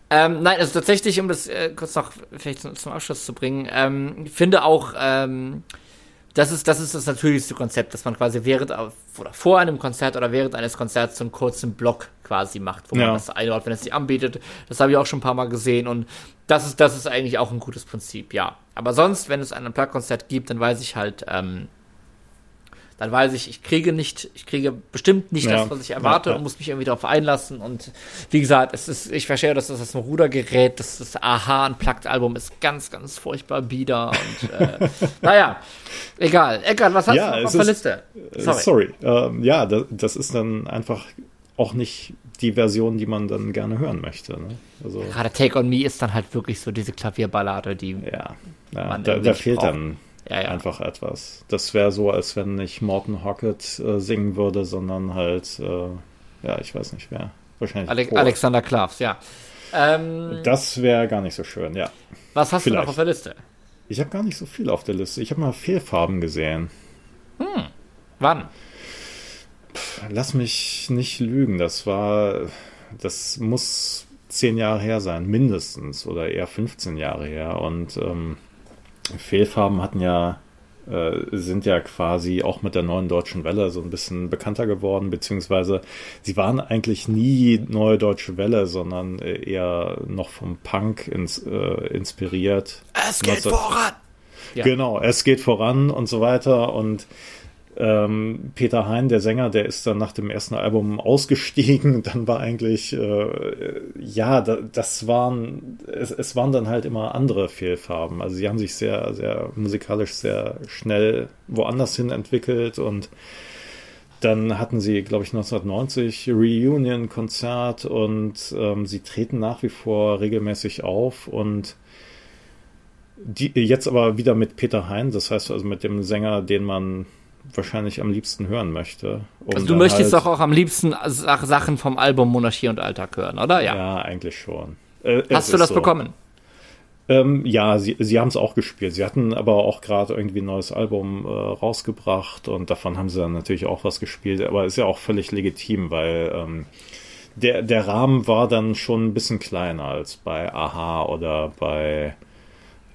Ähm, nein, also tatsächlich, um das äh, kurz noch vielleicht zum, zum Abschluss zu bringen, ähm, finde auch, ähm, das ist, das ist das natürlichste Konzept, dass man quasi während oder vor einem Konzert oder während eines Konzerts so einen kurzen Block quasi macht, wo ja. man das einbaut, wenn es sich anbietet. Das habe ich auch schon ein paar Mal gesehen und das ist, das ist eigentlich auch ein gutes Prinzip, ja. Aber sonst, wenn es ein Plug-Konzert gibt, dann weiß ich halt, ähm, dann weiß ich, ich kriege nicht, ich kriege bestimmt nicht ja. das, was ich erwarte ja, ja. und muss mich irgendwie darauf einlassen. Und wie gesagt, es ist, ich verstehe, dass das ein Rudergerät, das, das Aha Unplugged-Album ist ganz, ganz furchtbar bieder. Und äh, naja, egal. Eckart, was hast du noch auf der Liste? Äh, sorry. sorry. Ähm, ja, das, das ist dann einfach auch nicht die Version, die man dann gerne hören möchte. Ne? Also, Gerade Take on Me ist dann halt wirklich so diese Klavierballade, die ja, ja da, da fehlt braucht. dann ja, ja. einfach etwas. Das wäre so, als wenn nicht Morton Hockett äh, singen würde, sondern halt, äh, ja, ich weiß nicht wer. Wahrscheinlich. Ale Alexander Klavs, ja. Ähm, das wäre gar nicht so schön, ja. Was hast Vielleicht. du noch auf der Liste? Ich habe gar nicht so viel auf der Liste. Ich habe mal Fehlfarben gesehen. Hm. Wann? Pff, lass mich nicht lügen. Das war, das muss zehn Jahre her sein, mindestens, oder eher 15 Jahre her. Und ähm, Fehlfarben hatten ja, äh, sind ja quasi auch mit der neuen deutschen Welle so ein bisschen bekannter geworden, beziehungsweise sie waren eigentlich nie neue deutsche Welle, sondern äh, eher noch vom Punk ins, äh, inspiriert. Es geht 19... voran! Ja. Genau, es geht voran und so weiter und ähm, Peter Hein, der Sänger, der ist dann nach dem ersten Album ausgestiegen. Dann war eigentlich, äh, ja, da, das waren, es, es waren dann halt immer andere Fehlfarben. Also sie haben sich sehr, sehr musikalisch sehr schnell woanders hin entwickelt und dann hatten sie, glaube ich, 1990 Reunion-Konzert und ähm, sie treten nach wie vor regelmäßig auf und die, jetzt aber wieder mit Peter Hein, das heißt also mit dem Sänger, den man wahrscheinlich am liebsten hören möchte. Um also du möchtest halt, doch auch am liebsten Sachen vom Album Monarchie und Alltag hören, oder? Ja, ja eigentlich schon. Äh, Hast du das so. bekommen? Ähm, ja, sie, sie haben es auch gespielt. Sie hatten aber auch gerade irgendwie ein neues Album äh, rausgebracht und davon haben sie dann natürlich auch was gespielt. Aber ist ja auch völlig legitim, weil ähm, der, der Rahmen war dann schon ein bisschen kleiner als bei Aha oder bei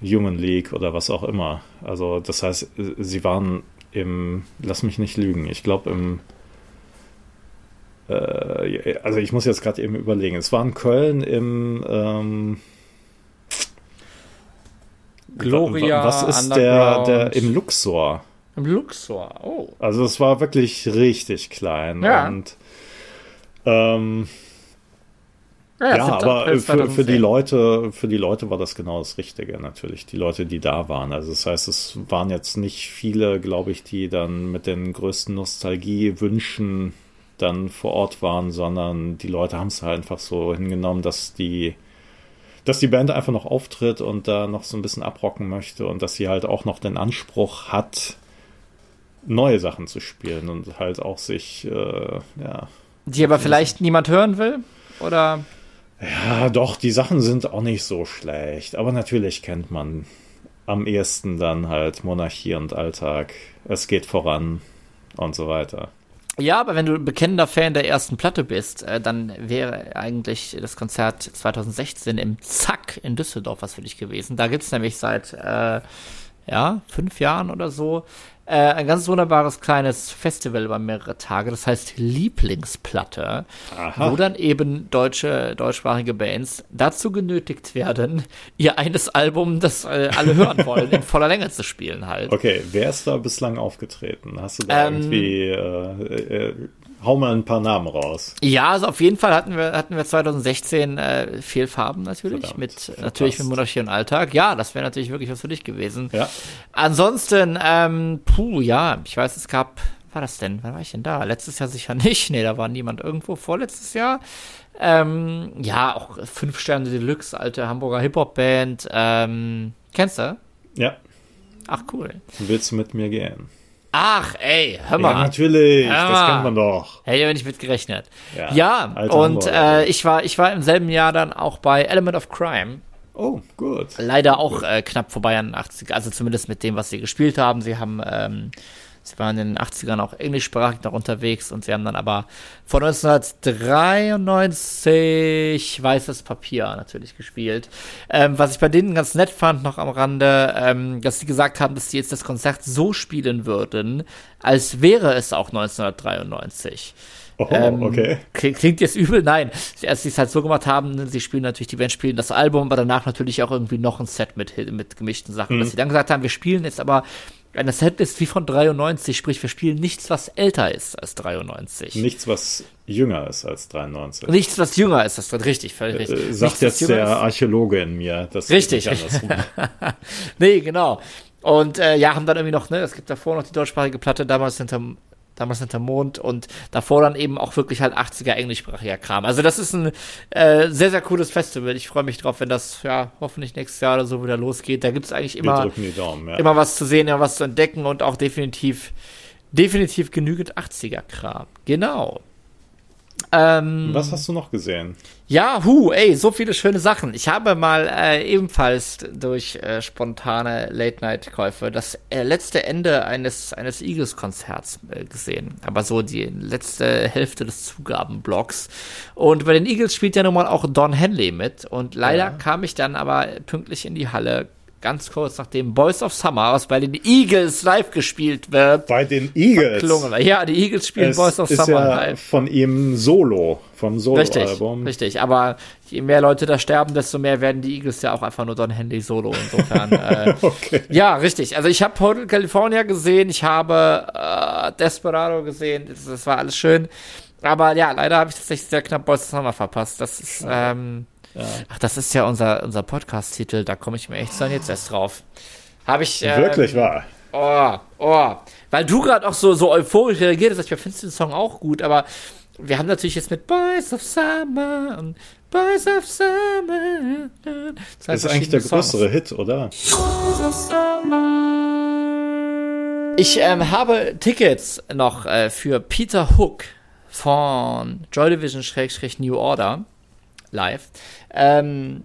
Human League oder was auch immer. Also das heißt, sie waren im, lass mich nicht lügen, ich glaube im, äh, also ich muss jetzt gerade eben überlegen, es war in Köln im, ähm, Gloria. Was ist der, der im Luxor? Im Luxor, oh. Also es war wirklich richtig klein ja. und ähm, ja, ja aber für, für die Leute, für die Leute war das genau das Richtige natürlich. Die Leute, die da waren. Also das heißt, es waren jetzt nicht viele, glaube ich, die dann mit den größten Nostalgiewünschen dann vor Ort waren, sondern die Leute haben es halt einfach so hingenommen, dass die, dass die Band einfach noch auftritt und da noch so ein bisschen abrocken möchte und dass sie halt auch noch den Anspruch hat, neue Sachen zu spielen und halt auch sich, äh, ja. Die aber vielleicht niemand hören will? Oder? Ja, doch, die Sachen sind auch nicht so schlecht. Aber natürlich kennt man am ehesten dann halt Monarchie und Alltag. Es geht voran und so weiter. Ja, aber wenn du bekennender Fan der ersten Platte bist, äh, dann wäre eigentlich das Konzert 2016 im Zack in Düsseldorf was für dich gewesen. Da gibt's nämlich seit äh, ja, fünf Jahren oder so äh, ein ganz wunderbares kleines Festival über mehrere Tage, das heißt Lieblingsplatte, Aha. wo dann eben deutsche, deutschsprachige Bands dazu genötigt werden, ihr eines Album, das äh, alle hören wollen, in voller Länge zu spielen halt. Okay, wer ist da bislang aufgetreten? Hast du da ähm, irgendwie äh, äh hau mal ein paar Namen raus. Ja, also auf jeden Fall hatten wir, hatten wir 2016 äh, Fehlfarben natürlich, Verdammt, mit verpasst. natürlich mit Monarchie und Alltag. Ja, das wäre natürlich wirklich was für dich gewesen. Ja. Ansonsten, ähm, puh, ja, ich weiß, es gab, war das denn? Wann war ich denn da? Letztes Jahr sicher nicht. Nee, da war niemand irgendwo. Vorletztes Jahr. Ähm, ja, auch fünf Sterne Deluxe, alte Hamburger Hip-Hop-Band. Ähm, kennst du? Ja. Ach, cool. Willst du mit mir gehen? Ach, ey, hör mal. Ja, natürlich, hör das kennt man doch. Hätte ich aber nicht mitgerechnet. Ja, ja und äh, ich, war, ich war im selben Jahr dann auch bei Element of Crime. Oh, gut. Leider auch äh, knapp vorbei an 80, also zumindest mit dem, was sie gespielt haben. Sie haben ähm, Sie waren in den 80ern auch englischsprachig noch unterwegs und sie haben dann aber von 1993 Weißes Papier natürlich gespielt. Ähm, was ich bei denen ganz nett fand, noch am Rande, ähm, dass sie gesagt haben, dass sie jetzt das Konzert so spielen würden, als wäre es auch 1993. Oh, ähm, okay. Klingt jetzt übel, nein. Als sie es halt so gemacht haben, sie spielen natürlich, die Band spielen das Album, aber danach natürlich auch irgendwie noch ein Set mit, mit gemischten Sachen. Mhm. Dass sie dann gesagt haben, wir spielen jetzt aber eine Setlist wie von 93, sprich, wir spielen nichts, was älter ist als 93. Nichts, was jünger ist als 93. Nichts, was jünger ist, das ist richtig, völlig richtig. Äh, sagt nichts, jetzt der Archäologe in mir. Das richtig. nee, genau. Und äh, ja, haben dann irgendwie noch, ne, es gibt davor noch die deutschsprachige Platte, damals hinter damals hinter Mond und davor dann eben auch wirklich halt 80er englischsprachiger Kram. Also das ist ein äh, sehr, sehr cooles Festival. Ich freue mich drauf, wenn das ja hoffentlich nächstes Jahr oder so wieder losgeht. Da gibt es eigentlich immer, Daumen, ja. immer was zu sehen, immer was zu entdecken und auch definitiv, definitiv genügend 80er Kram. Genau. Ähm, Was hast du noch gesehen? Ja, hu, ey, so viele schöne Sachen. Ich habe mal äh, ebenfalls durch äh, spontane Late-Night-Käufe das äh, letzte Ende eines, eines Eagles-Konzerts äh, gesehen. Aber so die letzte Hälfte des Zugabenblocks. Und bei den Eagles spielt ja nun mal auch Don Henley mit. Und leider ja. kam ich dann aber pünktlich in die Halle, ganz kurz nachdem Boys of Summer, was bei den Eagles live gespielt wird. Bei den Eagles? Verklungen. Ja, die Eagles spielen es Boys of ist Summer ja live. Von ihm Solo, vom Solo-Album. Richtig, richtig, aber je mehr Leute da sterben, desto mehr werden die Eagles ja auch einfach nur Don Henley Solo insofern. äh, okay. Ja, richtig. Also ich habe Hotel California gesehen, ich habe äh, Desperado gesehen, das, das, war alles schön. Aber ja, leider habe ich tatsächlich sehr knapp Boys of Summer verpasst. Das ist, ähm, ja. Ach, das ist ja unser, unser Podcast-Titel, da komme ich mir echt dann jetzt erst drauf. Habe ich. Ähm, Wirklich wahr. Oh, oh. Weil du gerade auch so, so euphorisch reagiert hast, ich finde den Song auch gut, aber wir haben natürlich jetzt mit Boys of Summer und Boys of Summer. Das ist eigentlich der größere Hit, oder? Ich ähm, habe Tickets noch äh, für Peter Hook von Joy Division-New Order live. Ähm,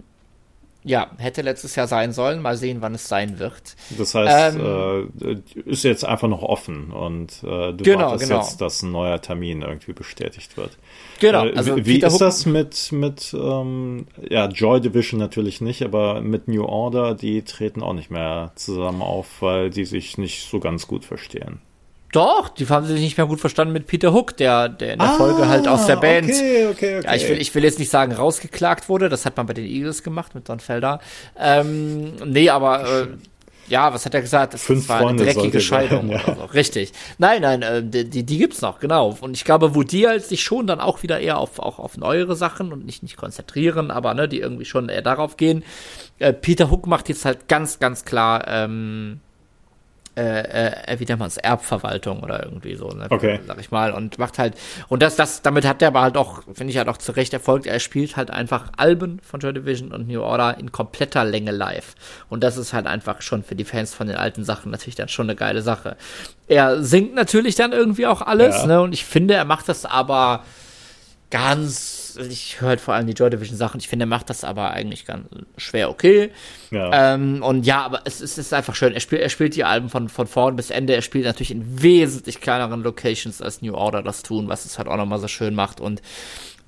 ja, hätte letztes Jahr sein sollen. Mal sehen, wann es sein wird. Das heißt, ähm, äh, ist jetzt einfach noch offen und äh, du genau, wartest genau. jetzt, dass ein neuer Termin irgendwie bestätigt wird. Genau. Äh, also wie Peter ist das mit, mit ähm, ja, Joy Division natürlich nicht, aber mit New Order, die treten auch nicht mehr zusammen auf, weil die sich nicht so ganz gut verstehen. Doch, die haben sich nicht mehr gut verstanden mit Peter Hook, der, der in der ah, Folge halt aus der Band. Okay, okay, okay. Ja, ich will, ich will jetzt nicht sagen, rausgeklagt wurde. Das hat man bei den Eagles gemacht mit Don Felder. Ähm, nee, aber äh, ja, was hat er gesagt? Das Fünf war Freunde eine dreckige Scheidung sein, ja. oder so. Richtig. Nein, nein, äh, die, die, die gibt's noch, genau. Und ich glaube, wo die halt sich schon dann auch wieder eher auf, auch auf neuere Sachen und nicht, nicht konzentrieren, aber ne, die irgendwie schon eher darauf gehen. Äh, Peter Hook macht jetzt halt ganz, ganz klar, ähm, äh, äh, wie nennt man es, Erbverwaltung oder irgendwie so, ne? okay. sag ich mal, und macht halt, und das, das, damit hat er aber halt auch, finde ich halt auch zu Recht erfolgt, er spielt halt einfach Alben von Joy Division und New Order in kompletter Länge live. Und das ist halt einfach schon für die Fans von den alten Sachen natürlich dann schon eine geile Sache. Er singt natürlich dann irgendwie auch alles, ja. ne, und ich finde, er macht das aber ganz, ich höre halt vor allem die Joy Division Sachen. Ich finde, er macht das aber eigentlich ganz schwer okay. Ja. Ähm, und ja, aber es, es, ist einfach schön. Er spielt, er spielt die Alben von, von vorn bis Ende. Er spielt natürlich in wesentlich kleineren Locations als New Order das tun, was es halt auch nochmal so schön macht. Und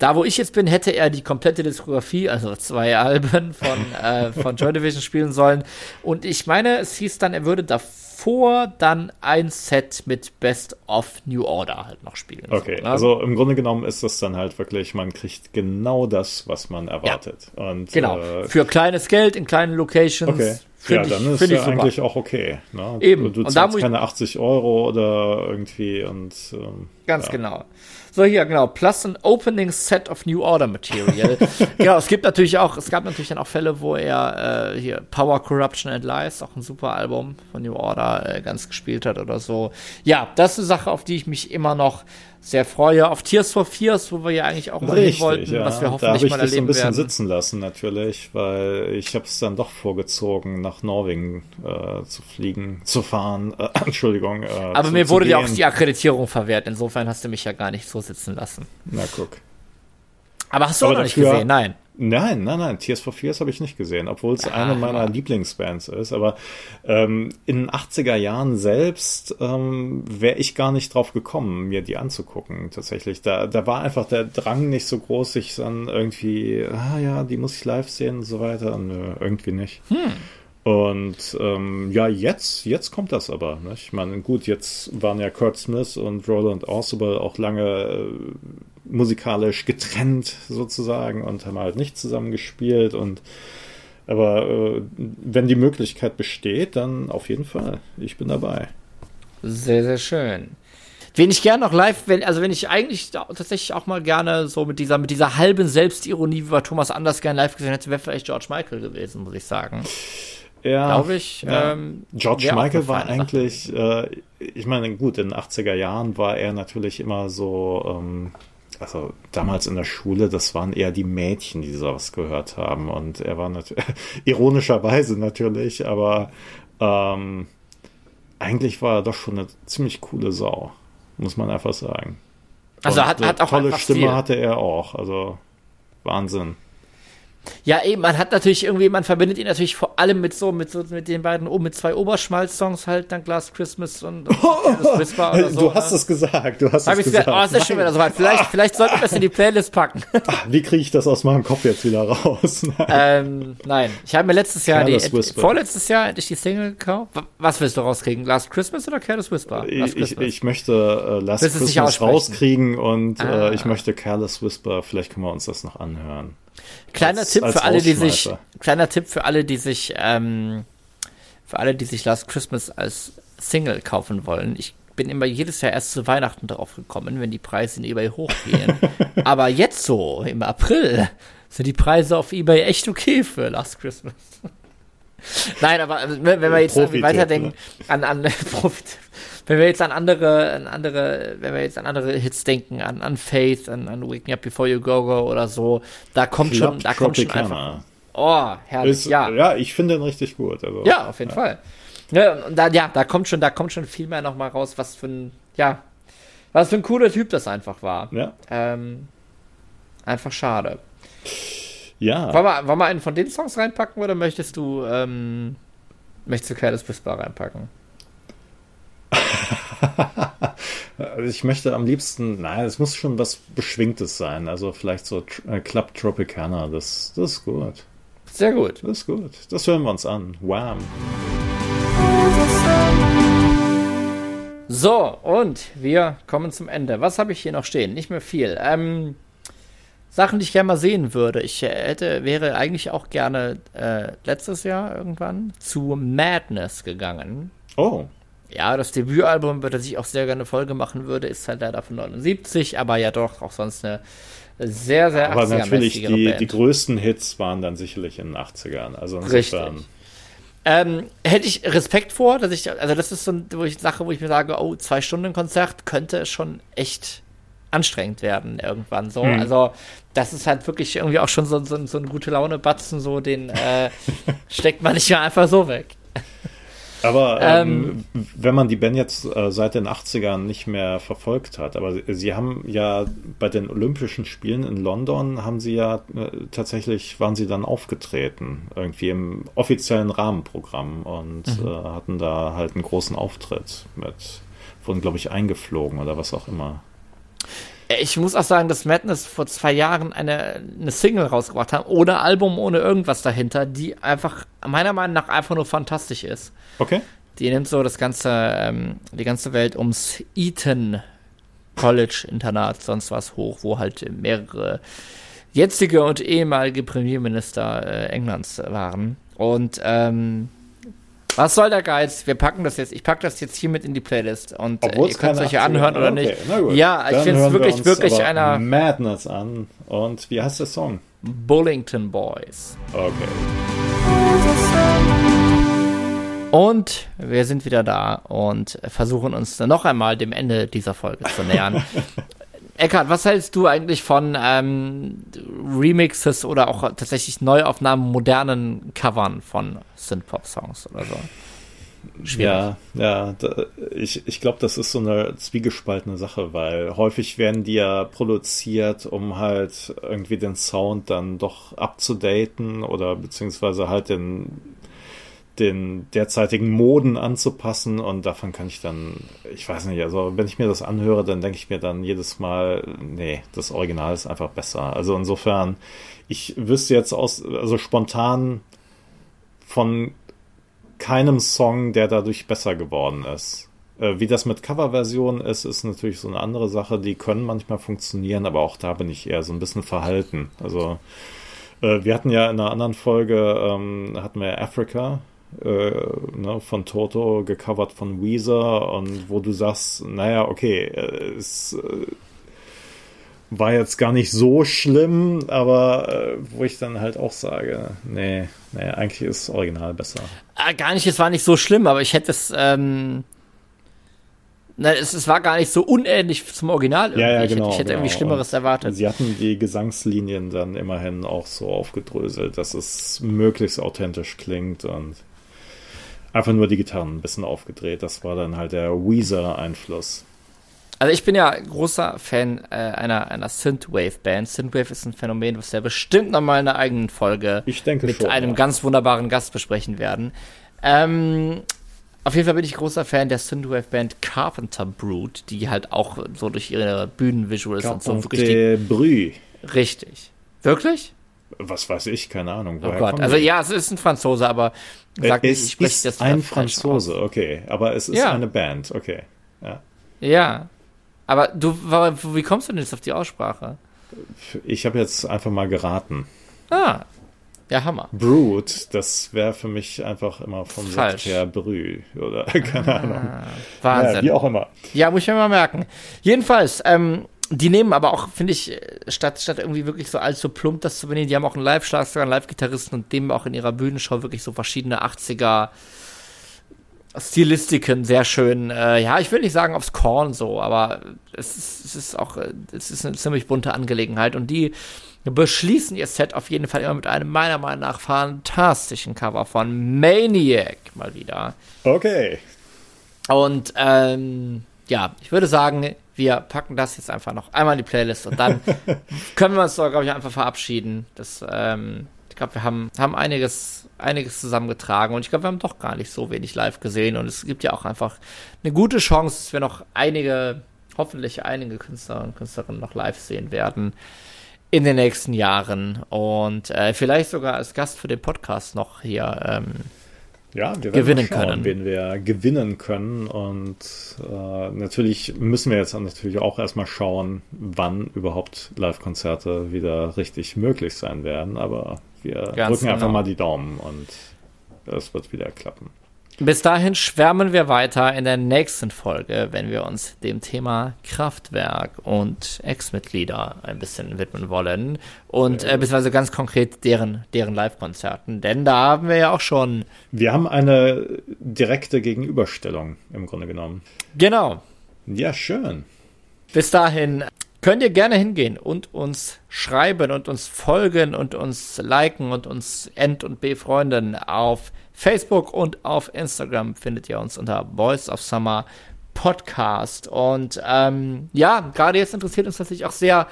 da, wo ich jetzt bin, hätte er die komplette Diskografie, also zwei Alben von, äh, von Joy Division spielen sollen. Und ich meine, es hieß dann, er würde davor dann ein Set mit Best of New Order halt noch spielen. Okay, so, ne? also im Grunde genommen ist das dann halt wirklich, man kriegt genau das, was man erwartet. Ja, Und, genau, äh, für kleines Geld in kleinen Locations. Okay. Ja, dann ich, ist ja eigentlich auch okay. Ne? Eben. Du, du zahlst keine 80 Euro oder irgendwie und ähm, Ganz ja. genau. So, hier, genau. Plus ein Opening Set of New Order Material. genau, es gibt natürlich auch, es gab natürlich dann auch Fälle, wo er äh, hier Power, Corruption and Lies, auch ein super Album von New Order, äh, ganz gespielt hat oder so. Ja, das ist eine Sache, auf die ich mich immer noch sehr freue. Auf Tears for Fears, wo wir ja eigentlich auch mal Richtig, hin wollten, ja. was wir hoffentlich mal erleben werden. Da habe ich so ein bisschen werden. sitzen lassen natürlich, weil ich habe es dann doch vorgezogen, nach Norwegen äh, zu fliegen, zu fahren. Äh, Entschuldigung. Äh, Aber zu, mir wurde dir auch die Akkreditierung verwehrt. Insofern hast du mich ja gar nicht so sitzen lassen. Na guck. Aber hast du Aber auch noch nicht gesehen? Nein. Nein, nein, nein, Tears for Fears habe ich nicht gesehen, obwohl es ah, eine meiner Lieblingsbands ist. Aber ähm, in den 80er Jahren selbst ähm, wäre ich gar nicht drauf gekommen, mir die anzugucken, tatsächlich. Da, da war einfach der Drang nicht so groß, sich dann irgendwie, ah ja, die muss ich live sehen und so weiter. Nö, irgendwie nicht. Hm. Und ähm, ja, jetzt, jetzt kommt das aber. Ne? Ich meine, gut, jetzt waren ja Kurt Smith und Roland Orsable auch lange äh, musikalisch getrennt sozusagen und haben halt nicht zusammen gespielt und aber äh, wenn die Möglichkeit besteht, dann auf jeden Fall. Ich bin dabei. Sehr, sehr schön. Wen ich gerne noch live, wenn, also wenn ich eigentlich tatsächlich auch mal gerne so mit dieser, mit dieser halben Selbstironie, wie bei Thomas Anders gerne live gesehen hätte, wäre vielleicht George Michael gewesen, muss ich sagen. Ja, glaube ich. Ja. Ähm, George Michael war eigentlich, äh, ich meine, gut, in den 80er Jahren war er natürlich immer so, ähm, also damals in der Schule, das waren eher die Mädchen, die sowas gehört haben. Und er war natürlich, ironischerweise natürlich, aber ähm, eigentlich war er doch schon eine ziemlich coole Sau, muss man einfach sagen. Also hat, hat auch tolle Stimme Stil. hatte er auch, also Wahnsinn. Ja, eben, man hat natürlich irgendwie, man verbindet ihn natürlich vor allem mit so, mit so, mit den beiden, oh, mit zwei Oberschmalz-Songs halt, dann Glass Christmas und, und oh, Whisper oder so. Du hast ne? es gesagt, du hast Hab es gesagt. gesagt. Oh, ist das schon wieder soweit. Vielleicht, vielleicht sollten wir es in die Playlist packen. Ach, wie kriege ich das aus meinem Kopf jetzt wieder raus? Nein, ähm, nein. ich habe mir letztes Jahr, die, vorletztes Jahr endlich die Single gekauft. Was willst du rauskriegen? Last Christmas oder Careless Whisper? Ich, ich, ich, möchte äh, Last Christmas rauskriegen und ah. äh, ich möchte Careless Whisper. Vielleicht können wir uns das noch anhören. Kleiner als, Tipp als für alle, die sich, kleiner Tipp für alle, die sich, ähm, für alle, die sich Last Christmas als Single kaufen wollen. Ich bin immer jedes Jahr erst zu Weihnachten drauf gekommen, wenn die Preise in eBay hochgehen. Aber jetzt so, im April, sind die Preise auf eBay echt okay für Last Christmas. Nein, aber äh, wenn wir jetzt irgendwie weiterdenken an, an Profit, wenn wir jetzt an andere, an andere, wenn wir jetzt an andere Hits denken, an, an Faith, an, an Waking Up Before You Go Go oder so, da kommt Club schon, da kommt schon einfach. Oh, herrlich, Ist, ja. Ja, ich finde den richtig gut. Also, ja, auf jeden ja. Fall. Ja, und da, ja, da kommt schon, da kommt schon viel mehr nochmal raus, was für ein, ja, was für ein cooler Typ das einfach war. Ja. Ähm, einfach schade. Ja. Wollen wir, wollen wir einen von den Songs reinpacken oder möchtest du, ähm, möchtest du Careless Whisper reinpacken? ich möchte am liebsten, nein, es muss schon was Beschwingtes sein. Also vielleicht so äh, Club Tropicana, das, das ist gut. Sehr gut. Das ist gut. Das hören wir uns an. Wham. So, und wir kommen zum Ende. Was habe ich hier noch stehen? Nicht mehr viel. Ähm, Sachen, die ich gerne mal sehen würde. Ich hätte, wäre eigentlich auch gerne äh, letztes Jahr irgendwann zu Madness gegangen. Oh. Ja, das Debütalbum, über das ich auch sehr gerne Folge machen würde, ist halt leider von 79, aber ja doch auch sonst eine sehr, sehr Aber natürlich, die, die größten Hits waren dann sicherlich in den 80ern. Also insofern. Richtig. Ähm, hätte ich Respekt vor, dass ich, also das ist so eine Sache, wo ich mir sage, oh, zwei Stunden Konzert könnte schon echt anstrengend werden irgendwann so. Hm. Also das ist halt wirklich irgendwie auch schon so, so, so ein gute Laune-Batzen, so den äh, steckt man nicht mehr einfach so weg. Aber ähm, ähm, wenn man die Band jetzt äh, seit den 80ern nicht mehr verfolgt hat, aber sie haben ja bei den Olympischen Spielen in London haben sie ja äh, tatsächlich waren sie dann aufgetreten, irgendwie im offiziellen Rahmenprogramm und mhm. äh, hatten da halt einen großen Auftritt mit, wurden glaube ich eingeflogen oder was auch immer. Ich muss auch sagen, dass Madness vor zwei Jahren eine, eine Single rausgebracht haben, ohne Album, ohne irgendwas dahinter, die einfach meiner Meinung nach einfach nur fantastisch ist. Okay. Die nimmt so das ganze, ähm, die ganze Welt ums Eton College Internat, sonst was hoch, wo halt mehrere jetzige und ehemalige Premierminister äh, Englands waren. Und ähm, was soll der Geiz? Wir packen das jetzt. Ich packe das jetzt hier mit in die Playlist und äh, ihr könnt es euch ja anhören oder okay, nicht. Ja, ich finde es wirklich, wirklich einer. Madness an. Und wie heißt der Song? Bullington Boys. Okay. Und wir sind wieder da und versuchen uns noch einmal dem Ende dieser Folge zu nähern. Eckhard, was hältst du eigentlich von ähm, Remixes oder auch tatsächlich Neuaufnahmen modernen Covern von Synthpop-Songs oder so? Schwierig. Ja, ja, da, ich, ich glaube, das ist so eine zwiegespaltene Sache, weil häufig werden die ja produziert, um halt irgendwie den Sound dann doch abzudaten oder beziehungsweise halt den den derzeitigen Moden anzupassen und davon kann ich dann, ich weiß nicht, also wenn ich mir das anhöre, dann denke ich mir dann jedes Mal, nee, das Original ist einfach besser. Also insofern, ich wüsste jetzt aus, also spontan von keinem Song, der dadurch besser geworden ist. Äh, wie das mit Coverversionen ist, ist natürlich so eine andere Sache. Die können manchmal funktionieren, aber auch da bin ich eher so ein bisschen verhalten. Also äh, wir hatten ja in einer anderen Folge, ähm, hatten wir Africa, äh, ne, von Toto gecovert von Weezer und wo du sagst, naja, okay, äh, es äh, war jetzt gar nicht so schlimm, aber äh, wo ich dann halt auch sage, nee, nee, eigentlich ist das Original besser. Ah, gar nicht, es war nicht so schlimm, aber ich hätte es, ähm, na, es, es war gar nicht so unähnlich zum Original. Irgendwie. Ja, ja, genau. Ich hätte, ich hätte genau. irgendwie Schlimmeres erwartet. Sie hatten die Gesangslinien dann immerhin auch so aufgedröselt, dass es möglichst authentisch klingt und einfach nur die Gitarren ein bisschen aufgedreht. Das war dann halt der Weezer-Einfluss. Also ich bin ja großer Fan äh, einer, einer Synthwave-Band. Synthwave ist ein Phänomen, was wir bestimmt nochmal in einer eigenen Folge mit schon, einem ja. ganz wunderbaren Gast besprechen werden. Ähm, auf jeden Fall bin ich großer Fan der Synthwave-Band Carpenter Brood, die halt auch so durch ihre Bühnenvisuals und so wirklich... Brü. Richtig. Wirklich? Was weiß ich, keine Ahnung. oh Gott, also ja, es ist ein Franzose, aber sag es nicht, ich ist das ein Franzose, aus. okay, aber es ist ja. eine Band, okay. Ja. ja. Aber du, wie kommst du denn jetzt auf die Aussprache? Ich habe jetzt einfach mal geraten. Ah, ja, Hammer. Brood, das wäre für mich einfach immer vom Falsch. her Brü oder keine ah, Ahnung. Wahnsinn. Ja, wie auch immer. Ja, muss ich mir mal merken. Jedenfalls, ähm, die nehmen aber auch, finde ich, statt, statt irgendwie wirklich so allzu plump das zu benehmen, die haben auch einen Live-Schlagzeuger, einen Live-Gitarristen und dem auch in ihrer Bühnenshow wirklich so verschiedene 80er Stilistiken sehr schön. Äh, ja, ich will nicht sagen aufs Korn so, aber es ist, es ist auch, es ist eine ziemlich bunte Angelegenheit und die beschließen ihr Set auf jeden Fall immer mit einem meiner Meinung nach fantastischen Cover von Maniac mal wieder. Okay. Und ähm, ja, ich würde sagen, wir packen das jetzt einfach noch einmal in die Playlist und dann können wir uns doch, glaube ich, einfach verabschieden. Das, ähm, ich glaube, wir haben, haben einiges, einiges zusammengetragen und ich glaube, wir haben doch gar nicht so wenig live gesehen und es gibt ja auch einfach eine gute Chance, dass wir noch einige, hoffentlich einige Künstler und Künstlerinnen noch live sehen werden in den nächsten Jahren und äh, vielleicht sogar als Gast für den Podcast noch hier ähm, ja, wir gewinnen schauen, können. Wen wir gewinnen können. Und äh, natürlich müssen wir jetzt natürlich auch erstmal schauen, wann überhaupt Live-Konzerte wieder richtig möglich sein werden. Aber wir Ganz drücken genau. einfach mal die Daumen und es wird wieder klappen. Bis dahin schwärmen wir weiter in der nächsten Folge, wenn wir uns dem Thema Kraftwerk und Ex-Mitglieder ein bisschen widmen wollen. Und äh, beziehungsweise ganz konkret deren, deren Live-Konzerten. Denn da haben wir ja auch schon. Wir haben eine direkte Gegenüberstellung im Grunde genommen. Genau. Ja, schön. Bis dahin könnt ihr gerne hingehen und uns schreiben und uns folgen und uns liken und uns end- und befreunden auf Facebook und auf Instagram findet ihr uns unter Voice of Summer Podcast. Und ähm, ja, gerade jetzt interessiert uns natürlich auch sehr,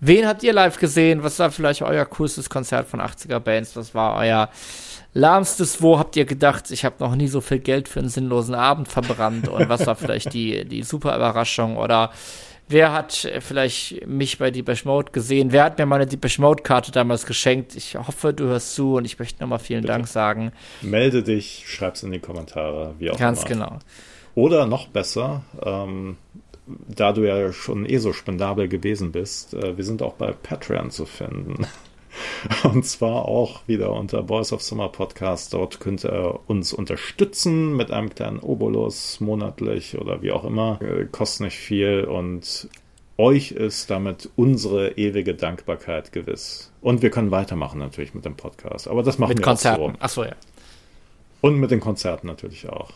wen habt ihr live gesehen? Was war vielleicht euer coolstes Konzert von 80er Bands? Was war euer lahmstes? Wo habt ihr gedacht, ich habe noch nie so viel Geld für einen sinnlosen Abend verbrannt? Und was war vielleicht die, die super Überraschung? Oder Wer hat vielleicht mich bei Deepesh Mode gesehen? Wer hat mir meine Deepesh Mode Karte damals geschenkt? Ich hoffe, du hörst zu und ich möchte nochmal vielen Bitte. Dank sagen. Melde dich, schreib's in die Kommentare, wie auch Ganz immer. genau. Oder noch besser, ähm, da du ja schon eh so spendabel gewesen bist, äh, wir sind auch bei Patreon zu finden. Und zwar auch wieder unter Boys of Summer Podcast. Dort könnt ihr uns unterstützen mit einem kleinen Obolus monatlich oder wie auch immer. Äh, kostet nicht viel und euch ist damit unsere ewige Dankbarkeit gewiss. Und wir können weitermachen natürlich mit dem Podcast. Aber das machen mit wir Konzerten. auch so. Achso, ja. Und mit den Konzerten natürlich auch.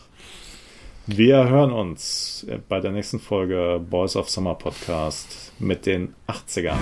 Wir hören uns bei der nächsten Folge Boys of Summer Podcast mit den 80ern.